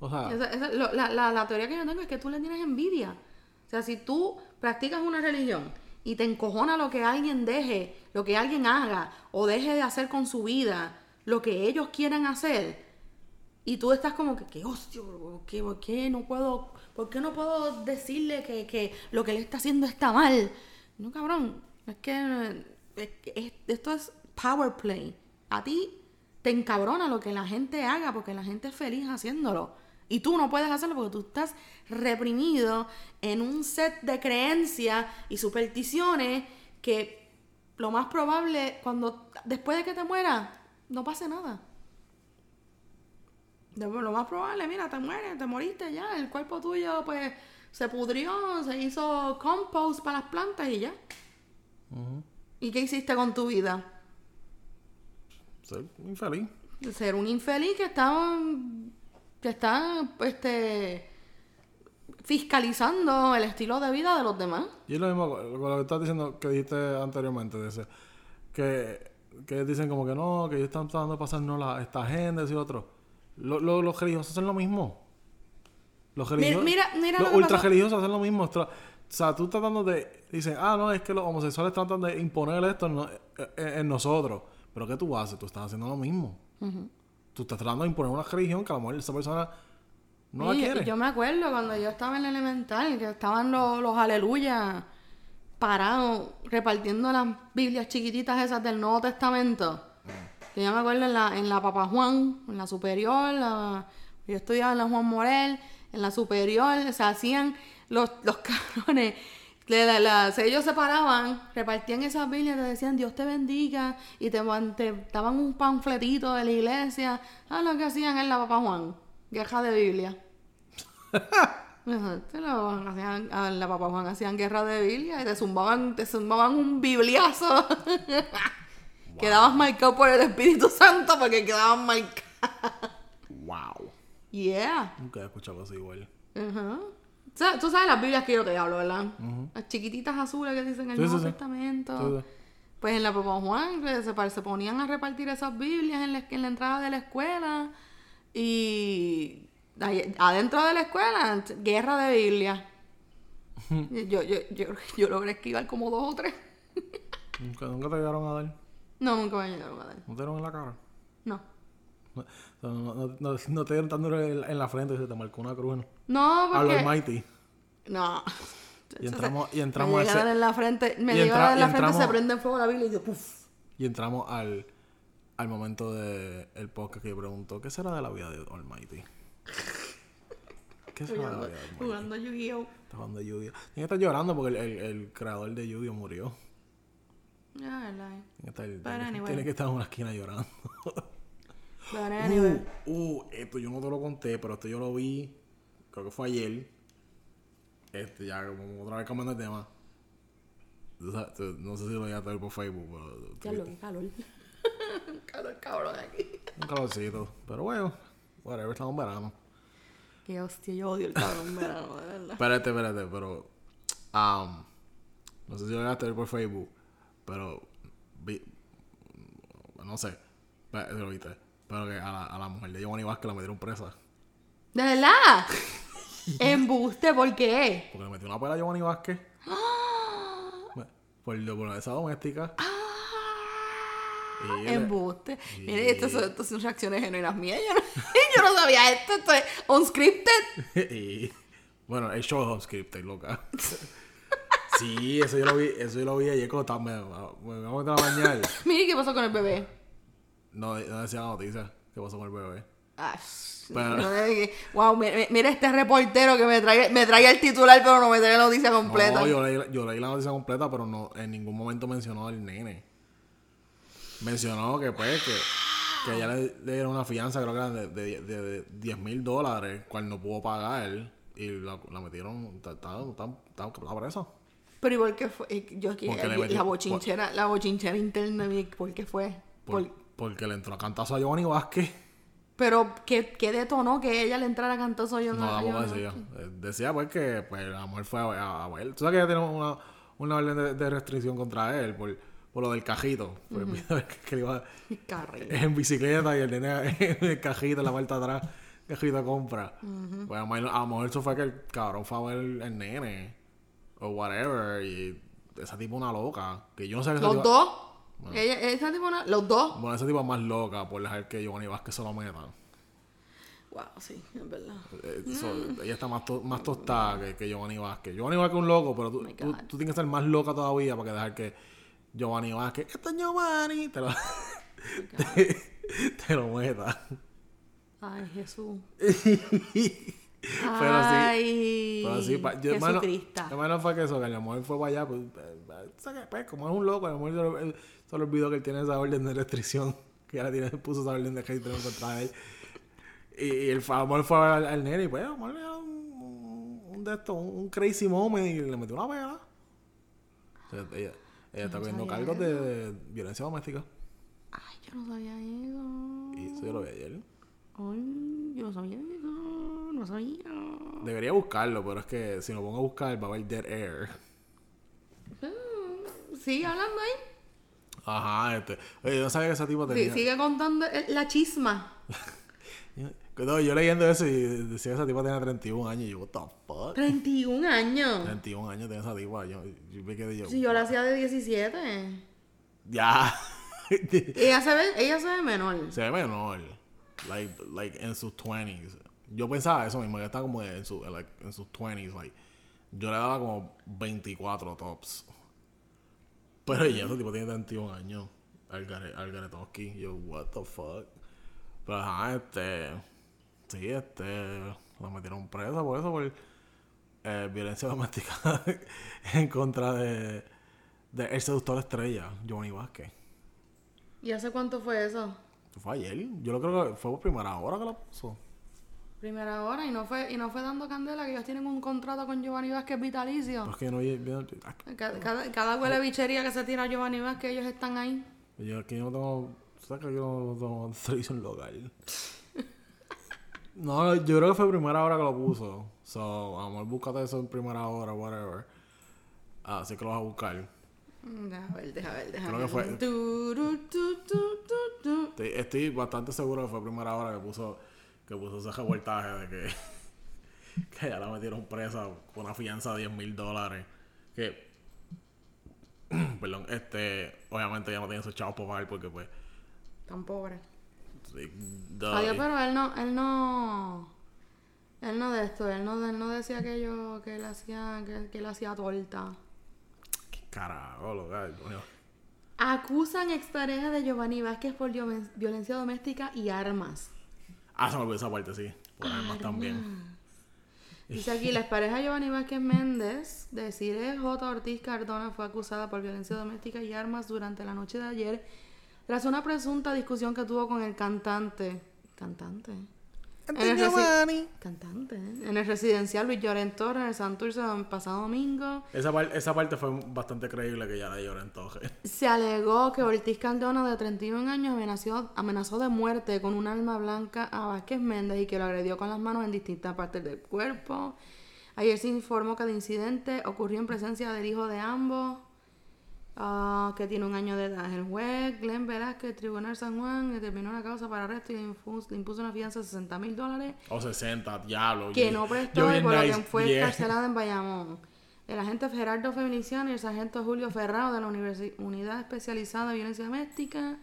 O sea, Esa- esa- lo- la, la- la teoría que yo tengo es que tú le tienes envidia. O sea, si tú practicas una religión y te encojona lo que alguien deje, lo que alguien haga o deje de hacer con su vida, lo que ellos quieran hacer, y tú estás como que, ¿qué hostia? ¿Por qué, por qué no puedo, por qué no puedo decirle que, que lo que él está haciendo está mal? No, cabrón. Es que, es- esto es power play. A ti te encabrona lo que la gente haga porque la gente es feliz haciéndolo. Y tú no puedes hacerlo porque tú estás reprimido en un set de creencias y supersticiones que lo más probable, cuando después de que te mueras, no pase nada. Lo más probable, mira, te mueres, te moriste ya, el cuerpo tuyo pues se pudrió, se hizo compost para las plantas y ya. ¿Y qué hiciste con tu vida? soy infeliz. Ser un infeliz que está que está este fiscalizando el estilo de vida de los demás. Y es lo mismo con lo que estás diciendo que dijiste anteriormente, de ese, que, que dicen como que no, que ellos están tratando de pasarnos la, esta agenda y otro. Lo- lo- los religiosos hacen lo mismo. Los religiosos, mira- mira los ultra religiosos hacen lo mismo. O sea, tú tratando de... Dicen, ah, no, es que los homosexuales tratan de imponer esto en, en- en nosotros. Pero ¿qué tú haces? Tú estás haciendo lo mismo. Tú estás tratando de imponer una religión que a lo mejor esa persona no la Y- y quiere. Yo me acuerdo cuando yo estaba en la elemental, que estaban los, los aleluyas parados repartiendo las Biblias chiquititas esas del Nuevo Testamento. Que yo me acuerdo en la, en la Papa Juan, en la superior, la- yo estudiaba en la Juan Morel, en la superior, se hacían los, los cabrones. la- ellos se paraban, repartían esas Biblias, te decían Dios te bendiga, y te, te daban un panfletito de la iglesia. Ah, lo que hacían en la Papa Juan, guerra de Biblia. Lo hacían, a la Papa Juan hacían guerra de Biblia y te zumbaban, te zumbaban un bibliazo. Quedabas marcado por el Espíritu Santo porque quedabas marcado. Wow. Yeah. Nunca he escuchado así igual. Ajá. Tú sabes las Biblias que yo te hablo, ¿verdad? Las chiquititas azules que dicen el Sí, Nuevo sí. Testamento. Sí. Pues en la Papa Juan se, se ponían a repartir esas Biblias en la, en la entrada de la escuela. Y ahí- adentro de la escuela, guerra de Biblia. yo, yo, yo, yo logré esquivar como dos o tres. Nunca, nunca te llegaron a dar. No, nunca me llegaron a dar. ¿No te dieron en la cara? No. No, no, no, no- no te dieron tan duro en, la frente y se te marcó una cruz. ¿no? No, A porque... Almighty. No. Y entramos, y me entramos, llega a ese- en la frente, me y entra- en la frente, se entramos- prende en fuego la Biblia y yo, puf. y entramos al, al momento del el podcast que yo pregunto, ¿qué será de la vida de Almighty? ¿Qué será de la vida de Almighty? jugando Yu-Gi-Oh! Está jugando de Yu-Gi-Oh. Tiene que estar llorando porque el, el, el creador de Yu-Gi-Oh murió. Ya, verdad. Tiene que estar, tiene, But anyway. tiene que estar en una esquina llorando. Uh, uh, esto yo no te lo conté, pero esto yo lo vi, creo que fue ayer. Este, ya como otra vez cambiando el tema. No sé si lo llegaste a ver por Facebook, pero... Ya lo que calor. calor cabrón aquí. Un calorcito. Pero bueno, whatever, estamos en verano. Qué hostia, yo odio el cabrón verano, de verdad. Espérate, espérate, pero... um, no sé si lo llegaste a ver por Facebook, pero... Vi, no sé. Pero, lo viste. Pero que a la, a la mujer de Giovanni Vázquez la metieron presa. ¿De verdad? Embuste, ¿por qué? Porque le metió una pela a Giovanni Vázquez. por violencia doméstica. Y él- Embuste. Mire, estas son, estas son reacciones genuinas mías. Yo no, Yo no sabía esto, esto es unscripted. y bueno, el show es unscripted, loca. sí, eso yo lo vi, eso yo lo vi ayer cuando estaba, me, me, me voy a meter a bañar. Mira, ¿qué pasó con el bebé? No, no decía la noticia. ¿Qué pasó con el bebé? Ah, Pero- que- wow, mi- mi- mira este reportero que me trae, me trae el titular, pero no me trae la noticia completa. No, yo leí, yo leí la noticia completa, pero no en ningún momento mencionó al nene. Mencionó que pues que, que ella le, le dieron una fianza, creo que era de, de, de, de 10 mil dólares, cual no pudo pagar. Y la, la metieron, está presa. Pero igual que fue, eh, yo aquí, metí- la bochinchera, la bochinchera interna, ¿por qué fue? Por- Por- porque le entró a cantazo a Giovanni Vázquez. pero ¿qué, qué detonó que ella le entrara a cantazo yo No, tampoco decía. Eh, Decía pues que pues, la mujer fue a, a, a ver. Tú sabes que ella tiene una, una orden de, de restricción contra él por, por lo del cajito. Pues mira, que, que le iba en bicicleta y el nene en el cajito en la parte de atrás. Cajito de compra. Pues a lo mejor- a lo mejor eso fue que el cabrón fue a ver el, el nene. O whatever. Y esa tipo una loca. Que yo no sé qué Los Ella, esa tipo, una- los dos. Bueno, esa tipo es más loca por dejar que Giovanni Vázquez se lo meta. Wow, sí, es verdad. Eh, so- ella está más, to- más tostada que, que Giovanni Vázquez. Giovanni Vázquez es un loco, pero tú, my tú, tú tienes que ser más loca todavía para que dejar que Giovanni Vázquez, esto es Giovanni, te lo, te, te lo meta. Ay, Jesús. Pero sí, pero sí, pa- yo, hermano, fue que eso, que la mujer fue para allá, pues, eh, eh. Pues, como es un loco, a lo mejor él- le olvidó que él tiene esa orden de restricción, que ahora tiene, puso esa orden de en contra él. Y, y el a lo mejor fue a ver al, al nene y pues, a lo mejor le dio un, un de estos, un, un crazy moment y le metió una sea, ella, ella está cogiendo cargos de, de violencia doméstica. Ay, yo no sabía eso. Y eso yo lo vi ayer. Ay, yo no sabía eso. No sabía. Debería buscarlo, pero es que si lo pongo a buscar va a haber dead air. Mm, Sigue hablando ahí. Ajá, este. Oye, yo no sabía que ese tipo Sí, tenía. sigue contando la chisma. No, yo leyendo eso y decía que esa tipa tenía 31 años. Y yo, what the fuck? 31 años. 31 años tiene esa tipa. Yo, yo me quedé yo. Si yo la hacía de 17. Ya. Ella se ve, ella se ve menor. Se ve menor. Like, like en sus 20s. Yo pensaba eso mismo, que está como en, su, like, en sus 20s. Like, yo le daba como 24 tops. Pero ella, ese tipo tiene 31 años. Algare- Algaretoski. Yo, what the fuck. Pero ajá, este. Sí, este. La metieron presa por eso, por eh, violencia doméstica en contra de, de el seductor estrella, Giovanni Vázquez. ¿Y hace cuánto fue eso? Fue ayer. Yo lo creo que fue por primera hora que la puso. Primera hora y no fue y no fue dando candela que ellos tienen un contrato con Giovanni Vázquez vitalicio. Que no ah, Cada, cada, cada huele bichería que se tira Giovanni Vázquez, ellos están ahí. Yo aquí no tengo. ¿Sabes que yo no tengo televisión local? No, yo creo que fue primera hora que lo puso. So, amor, búscate eso en primera hora, whatever. Ah, Así que lo vas a buscar. Deja ver, deja ver, deja Creo que fue-. Estoy, estoy bastante seguro que fue primera hora que puso que puso ese reportaje de que, que ya la metieron presa con una fianza de 10 mil dólares. Que, perdón, este, obviamente ya no tiene esos chavos para pagar porque pues... Tan pobre. sí, Adiós, pero él no, él no. Él no de esto, él no, él no decía que yo, que él hacía, que, que él hacía torta. ¿Qué carajo, loca, coño. Acusan expareja de Giovanni Vázquez por violen- violencia doméstica y armas. Ah, se me olvidó esa parte, sí. Por armas también. Dice aquí, la expareja de Giovanni Vázquez Méndez, de Cire J. Ortiz Cardona, fue acusada por violencia doméstica y armas durante la noche de ayer, tras una presunta discusión que tuvo con el cantante. ¿Cantante? En el resi- Cantante. ¿eh? En el residencial Luis Llorén Torres, en el Santurce, el pasado domingo. Esa, par- esa parte fue bastante creíble que ya la entonces. Se alegó que Ortiz Cardona, de 31 años, amenazó, amenazó de muerte con un arma blanca a Vázquez Méndez y que lo agredió con las manos en distintas partes del cuerpo. Ayer se informó que el incidente ocurrió en presencia del hijo de ambos, ah, que tiene un año de edad. El juez Glenn Velázquez, Tribunal San Juan, determinó una causa para arresto y le impuso, le impuso una fianza de 60 mil dólares O 60, diablo. que no prestó y por lo nice, que fue yeah. encarcelada en Bayamón. El agente Gerardo Feliciano y el sargento Julio Ferrao de la Universi- Unidad Especializada de Violencia Doméstica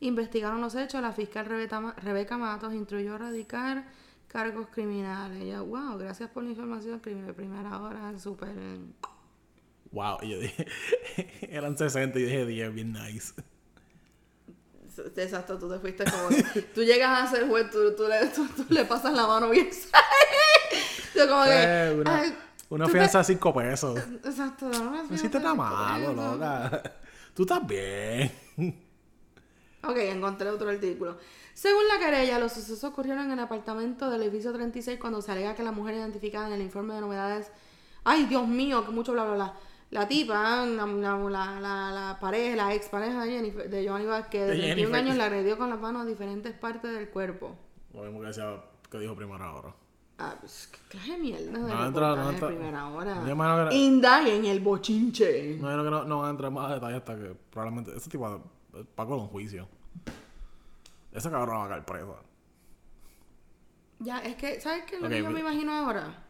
investigaron los hechos. La fiscal Rebeca, Ma- Rebeca Matos instruyó radicar cargos criminales. Ya, wow, gracias por la información. Primer- Primera hora, súper. Wow, y yo dije, eran 60 y dije 10, bien nice. Exacto, tú te fuiste como. que- tú llegas a ser juez, tú, tú le, tú, tú le pasas la mano bien. Yo como que. Una ay, una tú fianza de 5 pesos. Exacto, no me hiciste nada malo, loca. Tú estás bien. Ok, encontré otro artículo. Según la querella, los sucesos ocurrieron en el apartamento del edificio 36 cuando se alega que la mujer identificada en el informe de novedades. Ay, Dios mío, que mucho bla bla bla. La tipa, la, la, la, la, la pareja, la ex pareja de, Jennifer, de Giovanni Vázquez, de De 21 Jennifer. años, la agredió con las manos a diferentes partes del cuerpo. Lo mismo que decía, que dijo primera hora. Ah, pues, qué clase de mierda de No entra- no entra- primera hora. Yo imagino que- Indaguen el bochinche. No, yo que no, no van a entrar más detalles hasta que probablemente ese tipo de Paco un juicio. Ese cabrón va a caer preso. Ya, es que, ¿sabes qué lo Ok, que yo pero- me imagino ahora?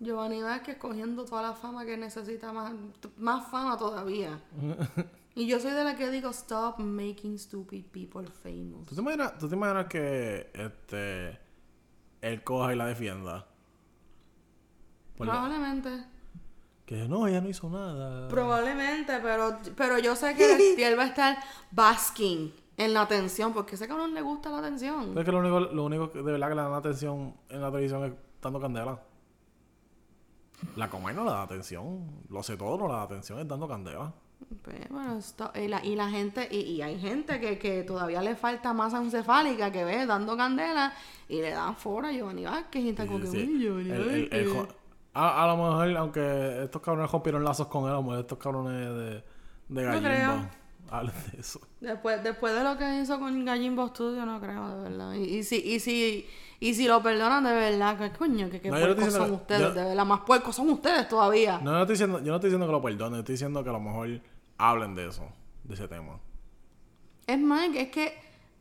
Giovanni Vázquez cogiendo toda la fama que necesita, más, más fama todavía. y yo soy de la que digo, stop making stupid people famous. ¿tú, te imaginas, ¿Tú te imaginas que este él coja y la defienda? Por la- Probablemente. que no, ella no hizo nada. Probablemente, pero, pero yo sé que él va a estar basking en la atención, porque a ese cabrón le gusta la atención. Es que lo único, lo único que de verdad que le dan atención en la televisión es dando candela. La Comay no le da atención. Lo sé todo, no le da atención, es dando candela. Pues, bueno, esto- y, la, y la gente, y, y hay gente que, que todavía le falta masa encefálica que ve dando candela y le dan fora a Giovanni Vázquez y está como que, Sí, "Uy, Giovanni el- el- el Vázquez". jo- a, a lo mejor, aunque estos cabrones rompieron lazos con él, a lo mejor estos cabrones de, de Gallimbo de eso. Después, después de lo que hizo con Gallimbo Studio, no creo, de verdad. Y, y si, y si, y si lo perdonan de verdad, que coño, que qué No, yo puercos son ustedes, yo- de verdad, más puercos son ustedes todavía. No, no estoy diciendo, yo no estoy diciendo que lo perdonen, estoy diciendo que a lo mejor hablen de eso, de ese tema. Es más, es que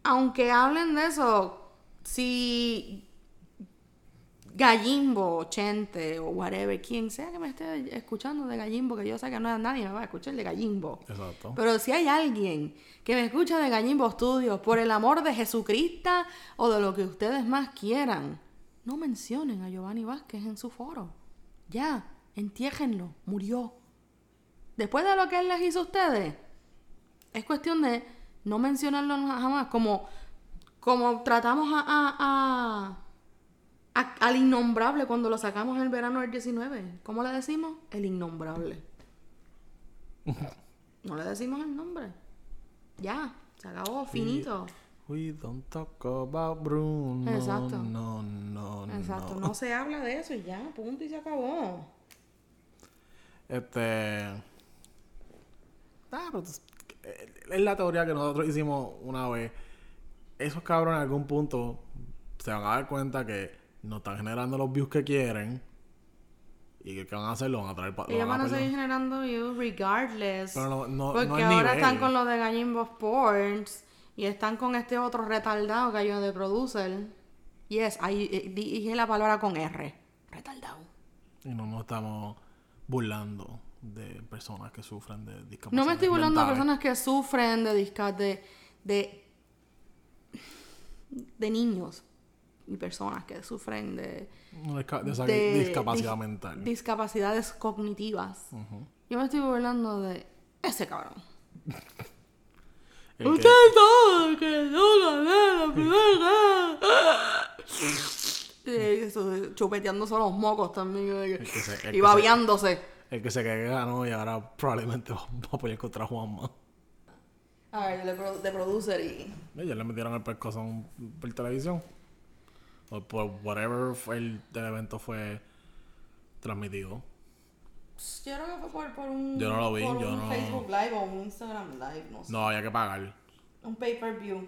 aunque hablen de eso, si Gallimbo, Chente o whatever, quien sea que me esté escuchando de Gallimbo, que yo sé que no nadie me va a escuchar de Gallimbo. Exacto. Pero si hay alguien que me escucha de Gallimbo Studios, por el amor de Jesucristo o de lo que ustedes más quieran, no mencionen a Giovanni Vázquez en su foro. Ya, entiérrenlo, murió. Después de lo que él les hizo a ustedes, es cuestión de no mencionarlo jamás, como, como tratamos a, a- a- a- al innombrable cuando lo sacamos en el verano del 19. ¿Cómo le decimos? El innombrable. No le decimos el nombre. Ya, se acabó, finito. We don't talk about Bruno. Exacto. No, no, no. Exacto, no se habla de eso y ya, punto y se acabó. Este. Ah, pero tú- eh, es la teoría que nosotros hicimos una vez. Esos cabrones en algún punto se van a dar cuenta que no están generando los views que quieren. Y que qué van a hacer, lo van a traer para. Ellos van a seguir generando views regardless. Pero no- no- porque no ahora nivel. están con lo de Gallimbo Sports y están con este otro retardado que hay de producer. Yes, ahí eh, dije la palabra con R. Retardado. Y no nos estamos burlando de personas que sufren de discapacidad. No me estoy burlando de personas que sufren de disca de, de de niños y personas que sufren de, De, esa de discapacidad dis- mental. discapacidades cognitivas. Yo me estoy burlando de ese cabrón. El que- Ustedes saben que yo gané la primera. Eso, chupeteándose los mocos también. eh, que se- el y babeándose. El que se que ganó y ahora probablemente va a pelear contra Juanma. A ver, de, pro- de producer y. Ellos le metieron el pescozón por televisión. O por whatever fue el, el evento fue transmitido. Yo creo que fue por, por un. Yo no lo vi, por yo un no- Facebook Live o un Instagram Live, no sé. No, había que pagar. Un pay per view.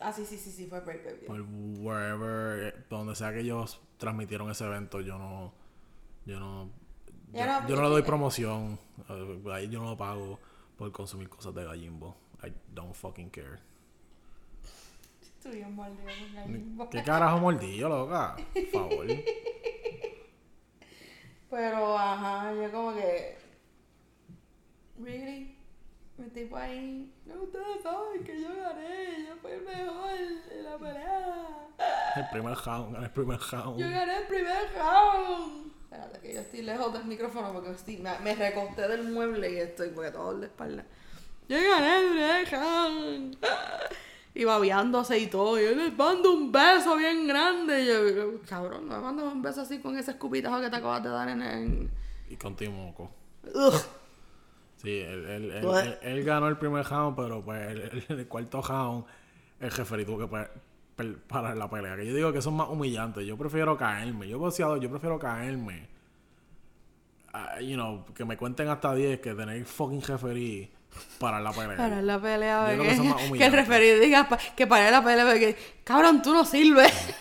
Ah, sí, sí, sí, sí, fue pay per view. Por wherever, eh, donde sea que ellos transmitieron ese evento, yo no. Yo no. Yo, yo no le doy promoción. eh, Ahí yo no lo pago por consumir cosas de gallimbo. I don't fucking care. Con Gallimbo. ¿Qué carajo mordillo, loca? Por favor. Pero, ajá, yo como que. ¿Really? Mi tipo ahí. No, ustedes saben que yo gané. Yo fui el mejor en la pelea. El primer round, gané el primer round. Yo gané el primer round. Espérate, que yo estoy lejos del micrófono porque estoy- me, me recosté del mueble y estoy porque todo de espalda. Yo gané el primer round. Y babeándose y todo. Y yo le mando un beso bien grande. Y yo, cabrón, me mandas un beso así con ese escupitajo que te acabas de dar en el. Y con Timoco. Ugh. Sí, él, él, él, What? él- ganó el primer round, pero pues el, cuarto round, el jefe tuvo que pa- parar la pelea. Que yo digo que eso es más humillante. Yo prefiero caerme. Yo boxeador, yo prefiero caerme. Ah, you know, que me cuenten hasta 10 que tener fucking referee para la pelea. Para la pelea, Yo creo que más que el referido diga pa- que para la pelea, porque cabrón, tú no sirves.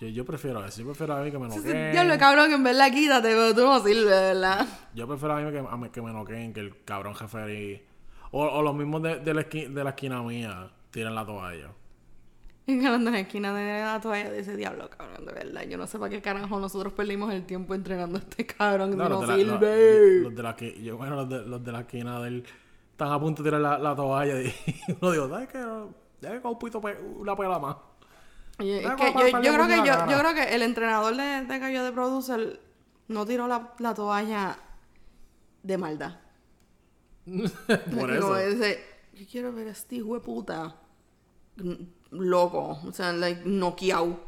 Yo, yo prefiero eso. Yo prefiero a mí que me noqueen. Diablo, cabrón, que en verdad quítate, pero tú no sirves, ¿verdad? Yo prefiero a mí que, a mí que me noqueen que el cabrón referee. O, o los mismos de, de la esqui- de la esquina mía tiren la toalla. Ganando en la esquina de la toalla de ese diablo, cabrón, de verdad. Yo no sé para qué carajo nosotros perdimos el tiempo entrenando a este cabrón que No, no, los, de la, no, los de la esqui- yo, bueno, los de, los de la esquina del están a punto de tirar la, la toalla y uno digo, ¿sabes qué? Que con un poquito pe- una pela más. Oye, es que para- yo, creo que yo, yo creo que el entrenador de, de de Producer no tiró la, la toalla de maldad. Por eso. dice, yo quiero ver a este hijo de puta loco, o sea, like, noqueado.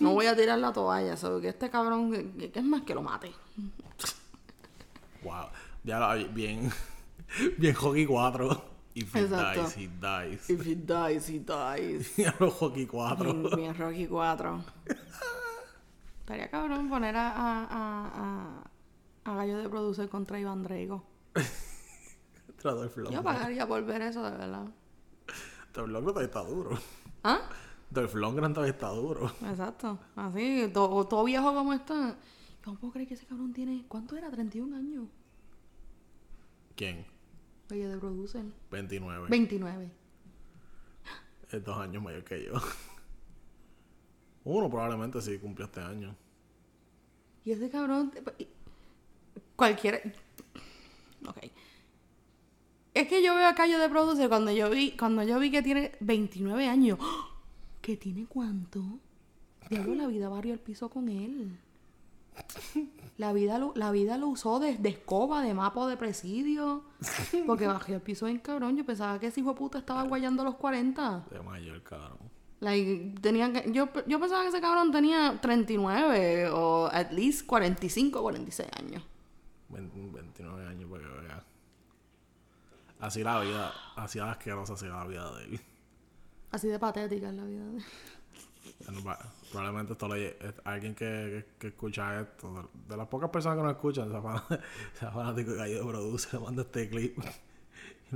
No voy a tirar la toalla, ¿sabes? Que este cabrón, que, que es más que lo mate. Wow. Ya lo bien. Bien hockey 4. If he Exacto. dies, he dies. If he dies, he dies. Los hockey 4. Mm, Bien Rocky 4. Estaría cabrón poner a, a, a, a, a Gallo de Producer contra Iván Drago. Yo pagaría por ver eso, de verdad. Dolph Lundgren todavía está duro. ¿Ah? Dolph Lundgren todavía está duro. Exacto. Así, todo, todo viejo como está. Yo no puedo creer que ese cabrón tiene. ¿Cuánto era? 31 años. ¿Quién? Gallo de Producer. 29. 29. Es dos años mayor que yo. Uno probablemente sí cumplió este año. Y ese cabrón. Cualquiera. Ok. Es que yo veo a Cayo de Producer cuando yo vi, cuando yo vi que tiene 29 años. ¡Ah! ¿Que tiene cuánto? Diablo, la vida barrió el piso con él. La vida lo, la vida lo usó de, de escoba, de mapa de presidio. Porque bajé el piso en cabrón. Yo pensaba que ese hijo de puta estaba guayando los 40. De mayor, cabrón. Like, tenía que, yo, yo pensaba que ese cabrón tenía 39 o at least 45 46 años. 20 29 años para que vea. Así la vida, así asquerosa así la vida de él. Así de patética es la vida de Bueno, va- Probablemente esto le, es- alguien que, que, que escucha esto, de, de las pocas personas que nos escuchan, sea, fan- sea fanático de Gallo de Produce, le manda este clip.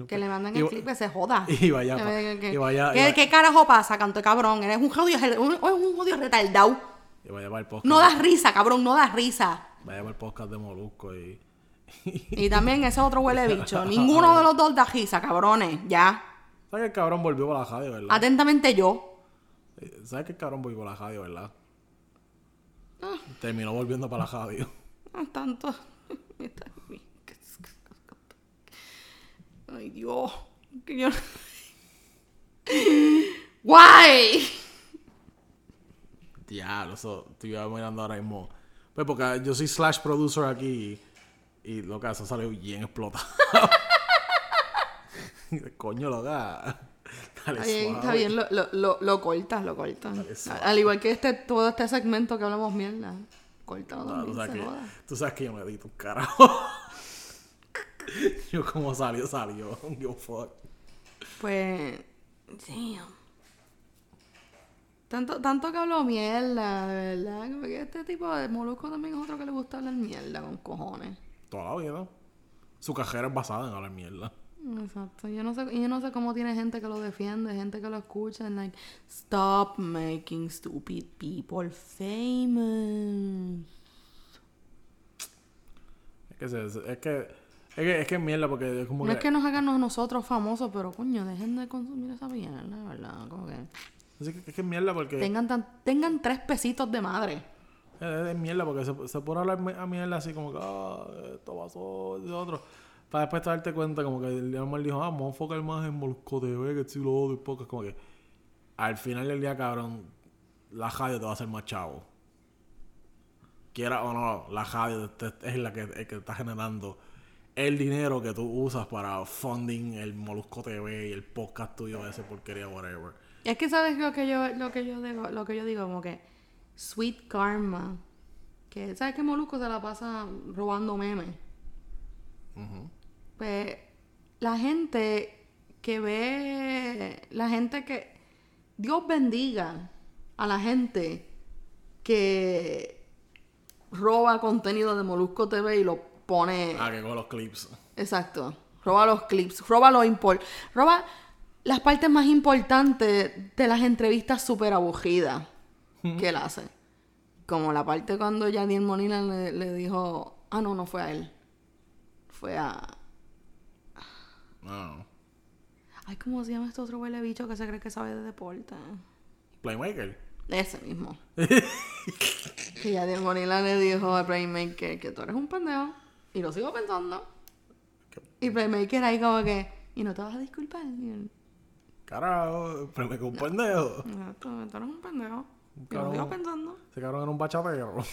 Que le mandan Y- el clip que se joda. y vaya Que que- y vaya- ¿Qué, y qué carajo pasa, canto de cabrón? Eres un jodido, un, un jodido retardado. Y vaya para el podcast. No das risa, cabrón, no das risa. Vaya para el podcast de Molusco y. Y también ese otro huele bicho. Ninguno de los dos da risa, cabrones. Ya. ¿Sabes que el cabrón volvió para la radio, verdad? Atentamente yo. ¿Sabes que el cabrón volvió para la radio, verdad? Ah. Terminó volviendo para la radio. No es tanto. Ay, Dios. Que yo... Guay. Diablo, eso estoy mirando ahora mismo. Pues porque yo soy slash producer aquí y lo que eso salió bien explotado. Coño, loca. Dale Está bien, suave. está bien, lo, lo, lo, lo cortas, lo cortas. Al igual que este, todo este segmento que hablamos mierda. Córtalo No, tú, sabes que, tú sabes que yo me edito un carajo. yo como salió, salió. A fuck. Pues, damn. Tanto, tanto que hablo mierda, de verdad. Como que este tipo de molusco también es otro que le gusta hablar mierda con cojones. Toda la vida. Su cajera es basada en hablar mierda. Exacto. Yo no sé, y yo no sé cómo tiene gente que lo defiende, gente que lo escucha, and like, stop making stupid people famous. Es que, es que, es que, es que mierda porque es como No que, es que nos hagan nosotros famosos, pero coño, dejen de consumir esa mierda, ¿verdad? Como que es que, es que es mierda porque tengan, tan, tengan tres pesitos de madre. Es, mierda porque se, se puede hablar a mierda así como que ah, esto pasó, esto otro. Para después darte cuenta como que el normal dijo, ah, vamos a enfocar más en Molusco TV, que si lo y pocas, como que al final del día, cabrón, la radio te va a hacer más chavo. Quiera o no, la radio te- es la que, que está generando el dinero que tú usas para funding el Molusco TV y el podcast tuyo, ese porquería, whatever. Es que sabes lo que yo, lo que yo digo, lo que yo digo, como que sweet karma. Que sabes que Molusco se la pasa robando memes. Pues la gente que ve, la gente que Dios bendiga a la gente que roba contenido de Molusco TV y lo pone Ah, que con los clips. Exacto. Roba los clips, roba lo impor roba las partes más importantes de las entrevistas súper aburridas que él hace. Como la parte cuando Yadier Molina le, le dijo, ah, no, no fue a él. Fue a... No. Ay, ¿cómo se llama este otro huele bicho que se cree que sabe de deporte? Playmaker. Ese mismo. que Yadier Molina le dijo a Playmaker que tú eres un pendejo. Y lo sigo pensando. Y Playmaker ahí como que, ¿y no te vas a disculpar? Carajo, pero me un pendejo. "No, tú, tú eres un pendejo. Cabrón. sigo pensando. Ese cabrón era un bachatero.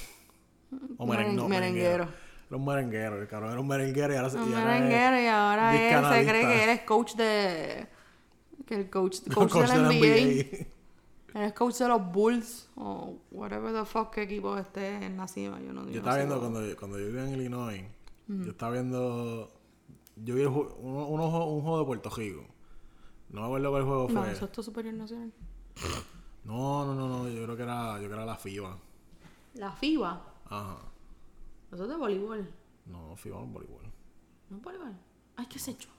O Meren- no, merenguero. Era un merenguero. El cabrón era un merenguero y ahora, se- Un y ahora es merenguero y ahora él se cree que él es coach de... Que el coach, coach, de la NBA. NBA. Él es coach de los Bulls o whatever the fuck que equipo esté en la cima. Yo no yo Yo no estaba viendo cuando, cuando yo vivía en Illinois. Yo estaba viendo. Yo vi el uno ju- un juego de Puerto Rico. No me acuerdo cuál juego No, fue. eso es tu superior nacional. No, no, no, no. Yo creo que era, yo creo que era la FIBA. La FIBA. Ajá. Eso es de voleibol. No, FIBA no es voleibol. No es voleibol. Ay, qué sé yo.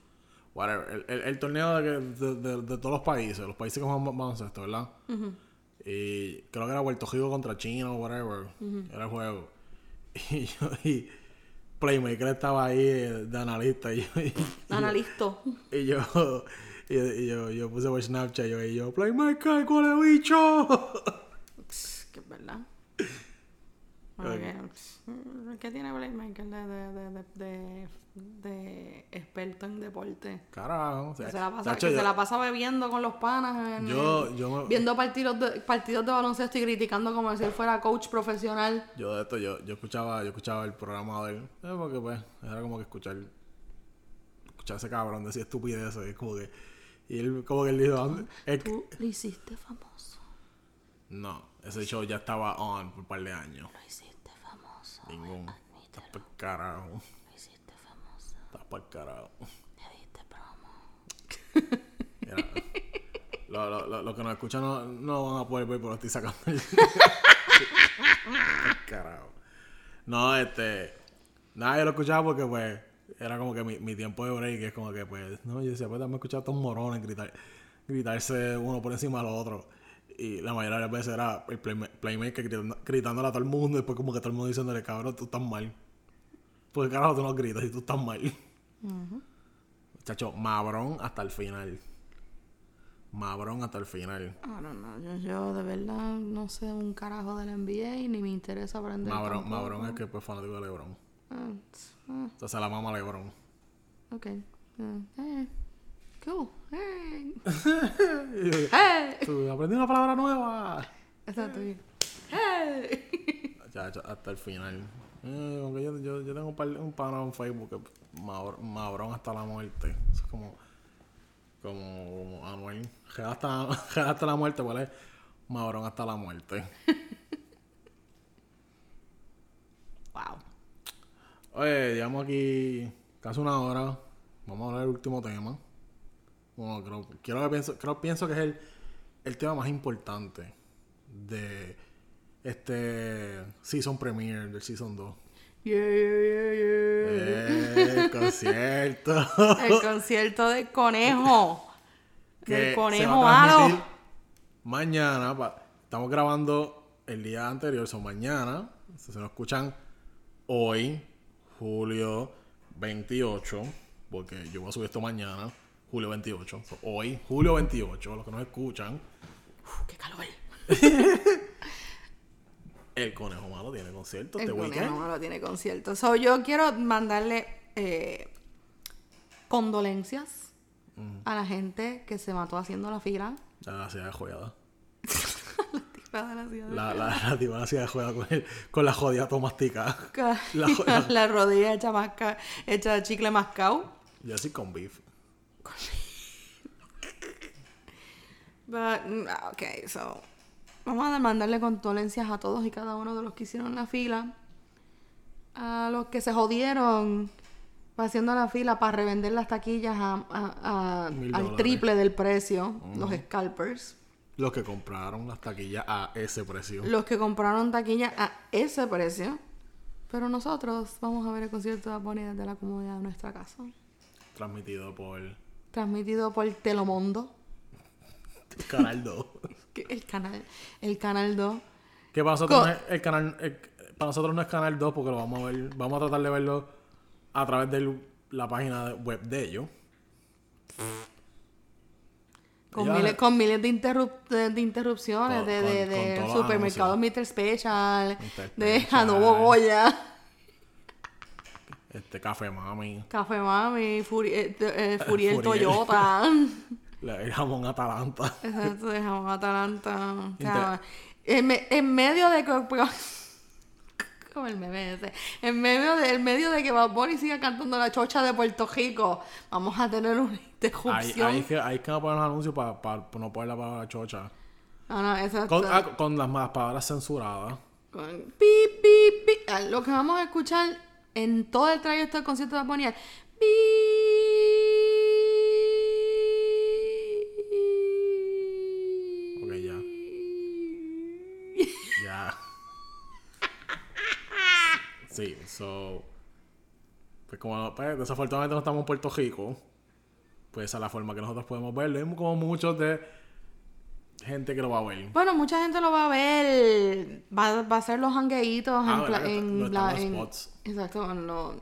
Whatever. El, el, el torneo de, de, de- de todos los países. Los países que juegan ba- baloncesto, ¿verdad? Y creo que era Puerto Rico contra China o whatever. Era el juego. Y yo, y Playmaker estaba ahí de analista. Y yo, y- Analisto. Y yo, y, y yo, yo puse por Snapchat y yo, y yo, Playmaker, ¿cuál es bicho? que es verdad. Porque, ¿Qué tiene Playmaker de, de, de, de, experto en deporte? Carajo. o Que sea, se la pasa, que yo- se la pasa bebiendo con los panas. en Yo- el- yo me- Viendo partidos de, partidos de baloncesto y criticando como si él fuera coach profesional. yo de esto, yo, yo escuchaba, yo escuchaba el programa de él, eh, porque pues, era como que escuchar, escuchar a ese cabrón decir estupideces, es como que, y él como que él dijo, "¿Dónde- el- Tú lo hiciste famoso. no, ese show ya estaba on por un par de años, Lo hiciste famoso. ningún, estás por carajo, Lo hiciste famoso. estás por carajo. Le diste promo. Mira, lo, lo, lo, lo que nos escuchan no, no van a poder ver, pero estoy sacando el... Carajo. No, este... Nada, yo lo escuchaba porque, pues, era como que mi, mi tiempo de break, es como que, pues, no, yo decía, pues, dame escuchar a estos morones gritar, gritarse uno por encima del otro. Y la mayoría de las veces era el playma- playmaker gritando, gritándole a todo el mundo, y después como que todo el mundo diciéndole, cabrón, tú estás mal. Porque carajo tú no gritas y tú estás mal. Chacho, mabrón hasta el final. Mabrón hasta el final. I don't know. Yo, yo de verdad no sé un carajo del NBA ni me interesa aprender. Mabrón. Mabrón es que pues fanático de Lebron. Tss, ah, Entonces la mama Lebron. ok. Ah, eh. Cool. Hey. hey. Tú, aprendí una palabra nueva. Exacto. y- Hey. Chacho, hasta el final. Eh, aunque yo, yo, yo tengo un, par, un pana en Facebook que mabr- mabrón hasta la muerte. Eso es como, como, como Anuel. Hasta, hasta la muerte, ¿cuál es? Mabrón hasta la muerte. Wow. Oye, llevamos aquí casi una hora. Vamos a hablar del último tema. Bueno, creo, quiero que pienso, creo, pienso que es el, el tema más importante de este season premiere del season 2. Yeah, yeah, yeah, yeah. Eh, concierto. El concierto del conejo. que del conejo va a malo. transmitir Mañana, pa- estamos grabando el día anterior, son mañana. Si se nos escuchan hoy, julio 28, porque yo voy a subir esto mañana, julio 28. So, hoy, julio 28, los que nos escuchan, Uf, qué calor. el conejo malo tiene concierto El este conejo weekend. malo tiene concierto. So, yo quiero mandarle eh, condolencias a la gente que se mató haciendo la fila. La ciudad de joyada. La. La, la, joyada con, el- con la jodida tomastica. Ca- La jo- la rodilla hecha, masca, hecha de chicle mascao. Yo así con beef. But, mm, ok, so. Vamos a mandarle condolencias a todos y cada uno de los que hicieron la fila. A los que se jodieron haciendo la fila para revender las taquillas a- a- a- Mil al triple del precio. Los scalpers. Los que compraron las taquillas a ese precio. Los que compraron taquillas a ese precio. Pero nosotros vamos a ver el concierto de Bunny desde la comodidad de nuestra casa. Transmitido por Transmitido por Telemundo. Canal 2. que El canal, el canal 2. Que para nosotros, Co- no es el canal, el- para nosotros no es Canal 2 porque lo vamos a ver. Vamos a tratar de verlo a través de la página web de ellos. Con, Ya- miles, con miles de, interrup- de, de interrupciones Con- de, de, de supermercados. Mr. Special, Mr. de. Janovo Goya, Este Café Mami, Café Mami, Furi, eh, eh, Furiel Furiel. Toyota, el jamón Atalanta. Exacto, de Jamón Atalanta. Inter- Cabrón. En, me- en medio de que... Como el meme ese. En medio de, en medio de que Bad Bunny siga cantando la chocha de Puerto Rico, vamos a tener una Ahí, interrupción. ahí, es que, ahí es que van a poner los anuncios para no poner la palabra chocha. Ah, no, exacto. Con, ah, con las más palabras censuradas. Con pi, pi, pi. Ah, Lo que vamos a escuchar en todo el trayecto del concierto de Bad Bunny es pi. Ok, ya. Ya. Sí, so. Pues como pues, desafortunadamente no estamos en Puerto Rico, pues esa es la forma que nosotros podemos verlo. Hay como muchos de gente que lo va a ver. Bueno, mucha gente lo va a ver. Va, va a ser los hangueitos Ah, en, Que en, los en- spots. Exacto, en los,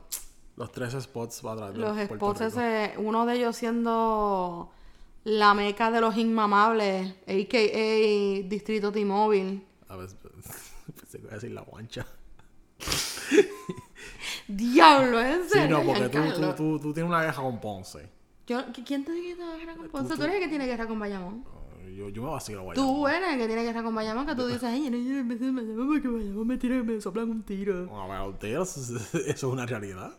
Los tres spots va atrás los Puerto spots Rico. ese, uno de ellos siendo la meca de los inmamables, a.k.a. Distrito T-Mobile. A ver, pensé que iba a decir la guancha. Diablo, ¿en Sí, serio? no, porque tú, tú, tú, tú tienes una guerra con Ponce. Yo, ¿Quién te dice que tiene guerra con Ponce? Tú eres el que tiene guerra con Bayamón. Yo, yo me vacilo a Guayama. Tú eres el que tiene guerra con Bayamón, que tú dices, ay, yo no quiero empezar en Bayamón porque Bayamón me tira, me soplan un tiro. A ver, ustedes, eso es una realidad.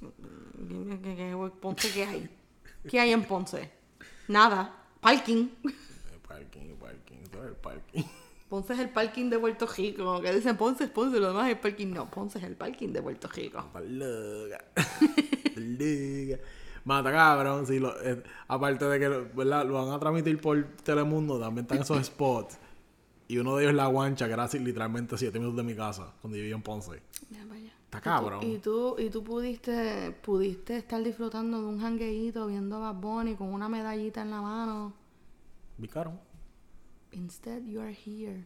¿Qué, qué- qué- Ponce qué hay? ¿Qué hay en Ponce? Nada. Parking. El parking, parking, todo el parking. Ponce es el parking de Puerto Rico. Que dicen Ponce es Ponce, lo demás es parking. No, Ponce es el parking de Puerto Rico. Paluga. Paluga. Mata cabrón, sí, lo, eh, aparte de que ¿verdad? lo van a transmitir por Telemundo, también están esos spots. Y uno de ellos es la guancha, que era así, literalmente 7 minutos de mi casa, cuando yo vivía en Ponce. Ya, vaya. Está cabrón. Y tú, y tú pudiste, pudiste estar disfrutando de un jangueíto viendo a Bad Bunny con una medallita en la mano. Vi caro. Instead, you are here.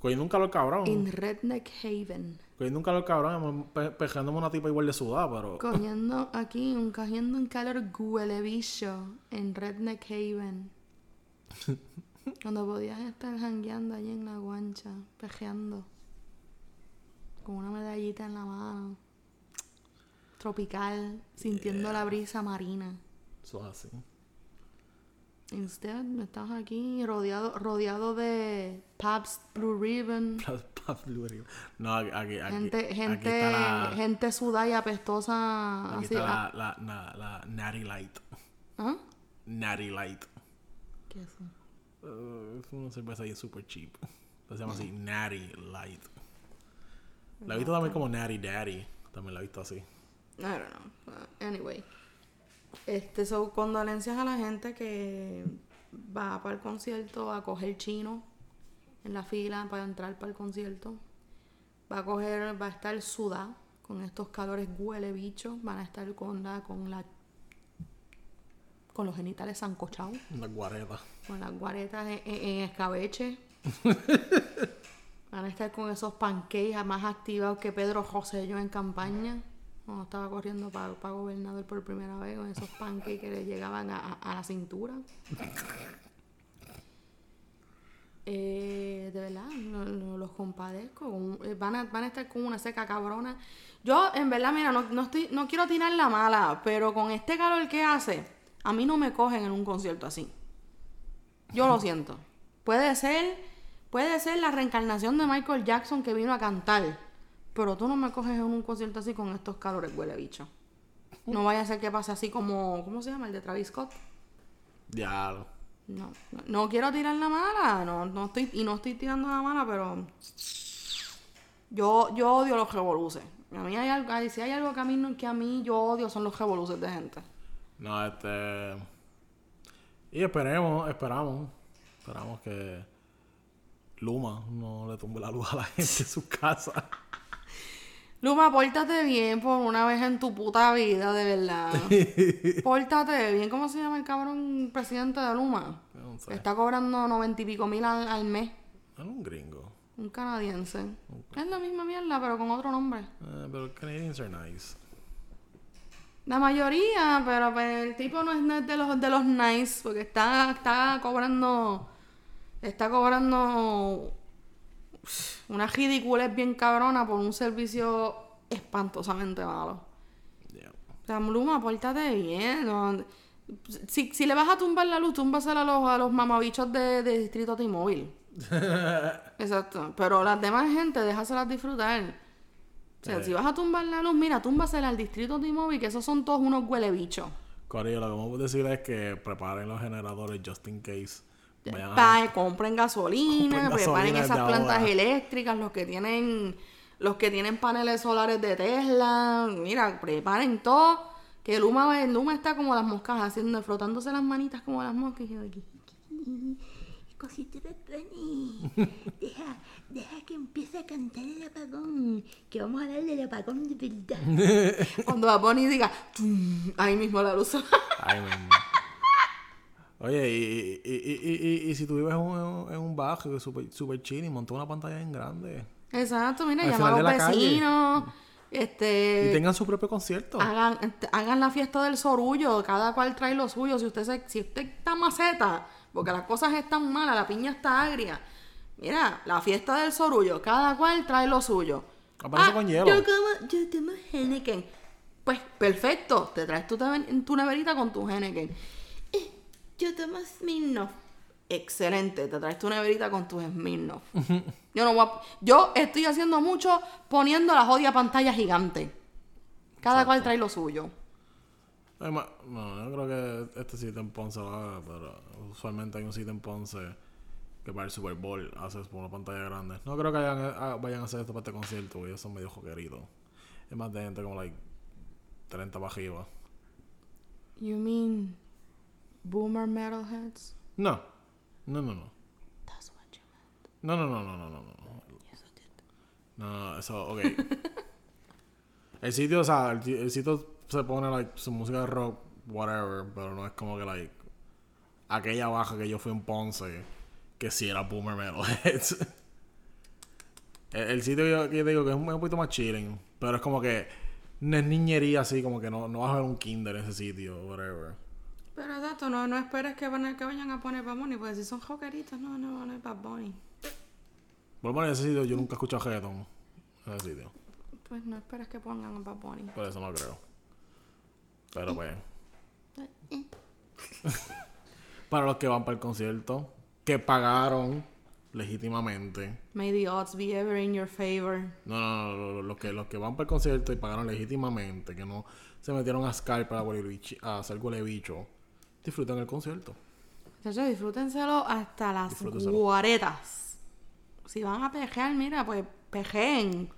Cogiendo un calor cabrón. In Redneck Haven. Cogiendo un calor cabrón, pe pejándome una tipa igual de sudada, pero. Cogiendo aquí, un, cogiendo un calor huele bicho en Redneck Haven. Cuando podías estar jangueando allí en la guancha, pejeando. Con una medallita en la mano. Tropical, sintiendo la brisa marina. Eso es así. Instead, estás aquí rodeado, rodeado de Pabst Blue Ribbon. No, aquí, aquí, aquí, Gente, aquí gente, está la, gente sudada y apestosa. aquí así, está ah, la, la, la, la Natty Light. ¿ah? Natty Light. ¿Qué es eso? Uh, es una cerveza ahí super cheap. Se llama así Natty Light. La he visto también como Natty Daddy. También la he visto así. I don't know. Uh, anyway. Este, son condolencias a la gente que va para el concierto a coger chino en la fila para entrar para el concierto. Va a coger, va a estar sudada con estos calores huele bicho. Van a estar con la, con la, con los genitales zancochados, Una guareta. con las guaretas en, en- en escabeche. Van a estar con esos pancakes más activados que Pedro José yo en campaña. Cuando estaba corriendo para, para gobernador por primera vez con esos pancakes que le llegaban a, a- la cintura. Eh, de verdad, no- los compadezco. Eh, Van a, van a estar con una seca cabrona. Yo, en verdad, mira, no, no, estoy, no quiero tirar la mala, pero con este calor que hace, a mí no me cogen en un concierto así. Yo lo siento. Puede ser, puede ser la reencarnación de Michael Jackson que vino a cantar, pero tú no me coges en un concierto así con estos calores, huele bicho. No vaya a ser que pase así como, ¿cómo se llama? El de Travis Scott. Diablo. No, no, no quiero tirar la mala, no, no estoy, y no estoy tirando la mala, pero yo, yo odio los revoluces. A mí hay algo, si hay algo que a mí, que a mí yo odio son los revoluces de gente. No, este. Y esperemos, esperamos. Esperamos que Luma no le tumbe la luz a la gente en sus casas. Luma, pórtate bien por una vez en tu puta vida, de verdad. pórtate bien. ¿Cómo se llama el cabrón presidente de Luma? No sé. Está cobrando noventa y pico mil al, al mes. Es un gringo. Un canadiense. Es la misma mierda, pero con otro nombre. Eh, pero Canadians are nice. La mayoría, pero pues, el tipo no es de los de los nice, porque está, está cobrando. Está cobrando una ridiculez bien cabrona por un servicio espantosamente malo. Yeah. O sea, Luma, pórtate bien. ¿no? Si, si le vas a tumbar la luz, túmbasela a los, a los mamabichos de, de Distrito T-Mobile. Exacto. Pero las demás gente, déjaselas disfrutar. O sea, Eh. si vas a tumbar la luz, mira, túmbasela al Distrito T-Mobile, que esos son todos unos huelebichos. Corillo, lo que vamos a decir es que preparen los generadores just in case. Vayan a- Pa- compren gasolina, Compren preparen gasolina esas plantas ahora. eléctricas, los que tienen los que tienen paneles solares de Tesla, mira, preparen todo, que Luma, Luma está como las moscas haciendo, frotándose las manitas como las moscas. y yo aquí. Cosita de Tony. Deja, deja que empiece a cantar el apagón. Que vamos a darle el apagón de verdad. Cuando va Bonnie diga, ahí mismo la luz. Ay, mismo. Oye, y, y, y, y, y- y si tú vives en un, en un barrio que es súper super chill y montó una pantalla en grande. Exacto, mira, llama a los vecinos, Y este, tengan su propio concierto. hagan, este, hagan la fiesta del sorullo, cada cual trae lo suyo. Si usted se, si usted está maceta, porque las cosas están malas, la piña está agria. Mira, la fiesta del sorullo, cada cual trae lo suyo. Aparece con hielo. Yo como, yo tomo Henneken. Pues perfecto, te traes tu, tu neverita con tu Henneken. Yo tomo Smirnoff. Excelente, te traes tu neverita con tus Smirnoff. yo no voy a- yo estoy haciendo mucho poniendo la jodia pantalla gigante. Cada cual trae lo suyo. Además, no, yo creo que este sitio en Ponce lo haga, pero usualmente hay un sitio en Ponce que para el Super Bowl haces por una pantalla grande. No creo que hayan- ah, vayan a hacer esto para este concierto, ellos son medio joqueritos. Es más de gente como, like, 30 para arriba. You mean boomer metalheads? No, no, no, no. That's what you meant. No, no, no, no, no, no. no. No, no, eso, ok. el sitio, o sea, el, el sitio se pone, like, su música de rock, whatever, pero no es como que, like, aquella baja que yo fui en Ponce, que sí era boomer metalheads. el, el sitio que yo, que digo que es un, un poquito más chilling, pero es como que no es niñería así, como que no, no vas a ver un kinder en ese sitio, whatever. Pero exacto, no, no esperes que, van a- que vayan a poner Bad Bunny, porque si son joqueritos, no, no van a Bad Bunny. En ese sitio yo nunca he escuchado reggaeton. En ese sitio. Pues no esperes que pongan a Bad Bunny. Por eso no creo. Pero pues. para los que van para el concierto, que pagaron legítimamente. May the odds be ever in your favor. No, no, no, lo- los que, los que van para el concierto y pagaron legítimamente, que no se metieron a Skype para a hacer huele bicho, disfruten el concierto. Entonces disfrútenselo hasta las Disfrútenselo. guaretas. Si van a pejear, mira, pues pejeen.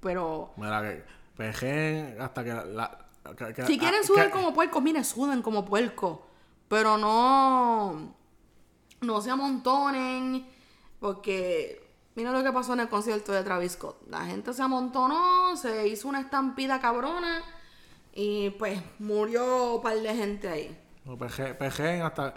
Pero Mira, que pejen hasta que la. que- que- si quieren sudar como puerco, miren, suden como puerco. Pero no. No se amontonen. Porque. Mira lo que pasó en el concierto de Travis Scott. La gente se amontonó, se hizo una estampida cabrona. Y pues murió un par de gente ahí. No, peje- pejen hasta,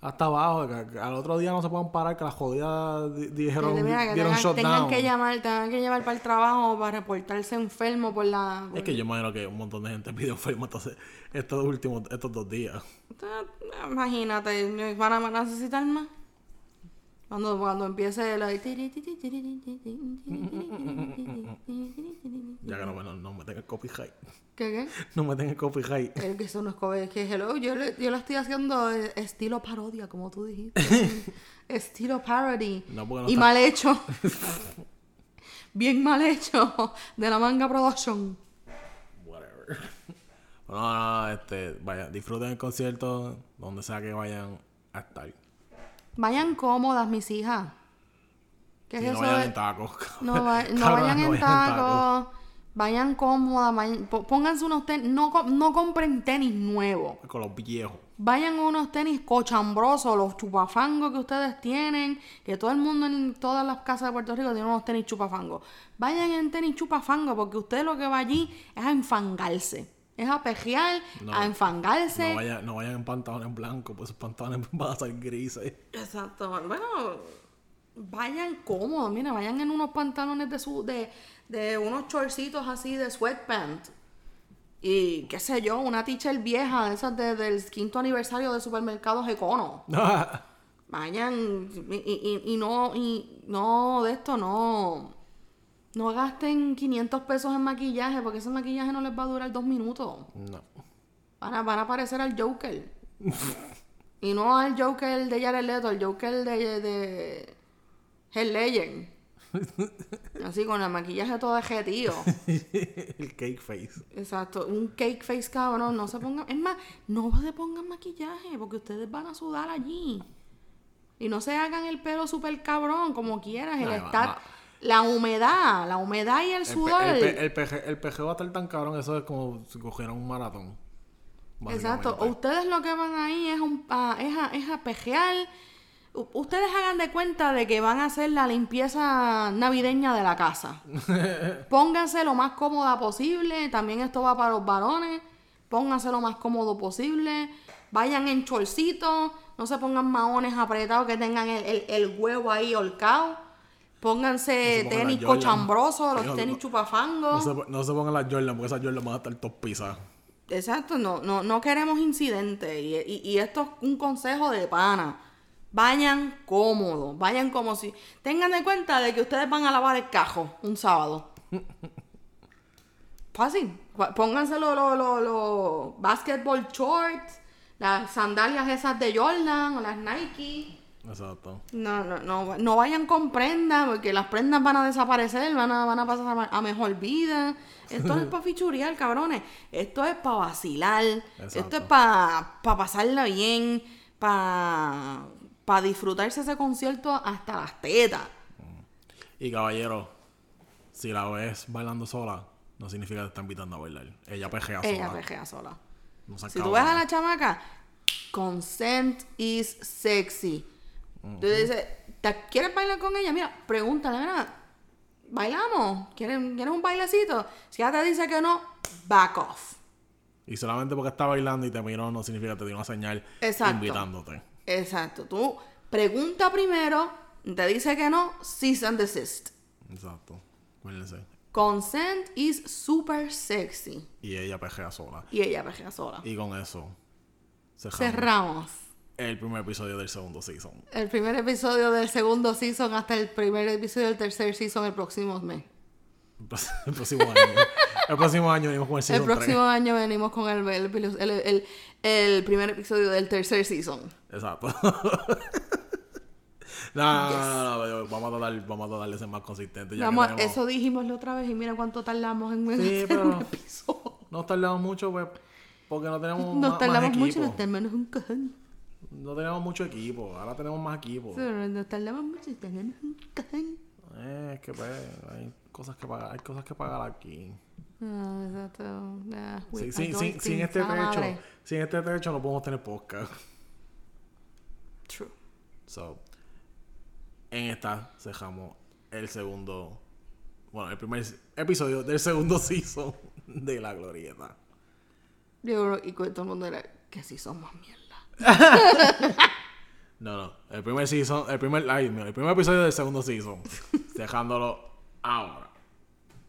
hasta abajo. que- al otro día no se pueden parar, que las jodidas di- dijeron, que dieron tengan, tengan que llamar, tengan que llevar para el trabajo para reportarse enfermo por la. Es que yo imagino que un montón de gente pidió enfermo entonces, estos últimos, estos dos días. Imagínate, ¿van a van a necesitar más? Cuando, cuando empiece la... Ya que no, me- no, no me tenga copyright. ¿Qué, qué? No me tenga copyright. Es que eso no es que hello, yo, le- yo lo estoy haciendo eh, estilo parodia, como tú dijiste. estilo parody. No, porque no y está- mal hecho. Bien mal hecho. De la manga production. Whatever. Bueno, no, no, este, vaya, disfruten el concierto donde sea que vayan a estar. Vayan cómodas, mis hijas. ¿Qué es eso? no vayan de- en tacos. No, va- no Cabronas, vayan en vayan tacos. Vayan cómodas. vayan- pónganse unos tenis. No, no compren tenis nuevos. Con los viejos. Vayan unos tenis cochambrosos, los chupafangos que ustedes tienen, que todo el mundo en todas las casas de Puerto Rico tiene unos tenis chupafangos. Vayan en tenis chupafangos porque usted lo que va allí es a enfangarse. Es a pejear, No, a enfangarse. No vayan, no vayan en pantalones blancos, pues esos pantalones van a ser grises. Exacto. Bueno, vayan cómodos, mira, vayan en unos pantalones de su, de, de unos chorcitos así de sweatpants. Y qué sé yo, una teacher vieja, esas de- del quinto aniversario de supermercados Econo. Vayan y, y- y no, y no de esto, no. No gasten 500 pesos en maquillaje porque ese maquillaje no les va a durar dos minutos. no. Van a, van a parecer al Joker. y no al Joker de Jared Leto, al Joker de, de Heath Ledger. Así con el maquillaje todo tío. el cake face. Exacto, un cake face cabrón, no se pongan, es más, no se pongan maquillaje porque ustedes van a sudar allí. Y no se hagan el pelo súper cabrón como quieras, el va- estar, va. La humedad, la humedad y el El, pe- sudor. el, pe- el, peje- el pejeo va a estar tan cabrón, eso es como si cogieran un maratón. Exacto. Ustedes lo que van ahí es, un, a, es, a, es a pejear. U- Ustedes hagan de cuenta de que van a hacer la limpieza navideña de la casa. Pónganse lo más cómoda posible. También esto va para los varones. Pónganse lo más cómodo posible. Vayan en chorcitos. No se pongan maones apretados que tengan el, el- el huevo ahí holcado. Pónganse No tenis cochambrosos, los tenis no- chupafangos. No se, no se pongan las Jordan, porque esas Jordan van a estar todos pisadas. Exacto, no, no, no queremos incidentes. Y, y- y esto es un consejo de pana. Vayan cómodos, vayan como si. Tengan de cuenta de que ustedes van a lavar el cajo un sábado. Fácil. Pónganse los los- los- los basketball shorts, las sandalias esas de Jordan o las Nike. Exacto. No, no, no, no vayan con prendas, porque las prendas van a desaparecer, van a, van a pasar a, mejor vida. Esto no es para fichurear, cabrones. Esto es para vacilar. Esto es para pasarla bien, para disfrutarse ese concierto hasta las tetas. Y caballero, si la ves bailando sola, no significa que te está invitando a bailar. Ella pejea sola. Ella pejea sola. No Si tú ves a la chamaca, consent is sexy. Tú dices, ¿te quieres bailar con ella? Mira, pregúntale, mira, ¿bailamos? ¿Quieres, ¿Quieres un bailecito? Si ella te dice que no, back off. Y solamente porque está bailando y te miró, no significa que te dio una señal Exacto. invitándote. Exacto. Tú pregunta primero, te dice que no, cease and desist. Exacto. Acuérdense. Consent is super sexy. Y ella pejea sola. Y ella pejea sola. Y con eso cerramos Cerramos. El primer episodio del segundo season. El primer episodio del segundo season hasta el primer episodio del tercer season el próximo mes. El próximo año. el próximo año venimos con el El season próximo año venimos con el, el, el- el- el primer episodio del tercer season. 3. Exacto. no, no, no, no, vamos a tratar, vamos a de ser más ya Vamos tenemos- Eso dijimos la otra vez y mira cuánto tardamos en Sí, hacer un episodio. No tardamos mucho, pues, porque no tenemos Nos más, tardamos más mucho, equipo. nos tardamos un cojón. No tenemos mucho equipo. Ahora tenemos más equipo. Sí, Nos tardamos mucho, nos tardamos un cojón. Eh, es que pues, hay cosas que pagar, hay cosas que pagar aquí. Ah, exacto. Ah, Sí, sí, sin este techo, sin este techo no podemos tener podcast. True. So, en esta cerramos el segundo, bueno, el primer episodio del segundo season de La Glorieta. Yo creo y todo el mundo era que si somos mierda. No, no, el primer season, el primer, ay, el primer episodio del segundo season, dejándolo ahora.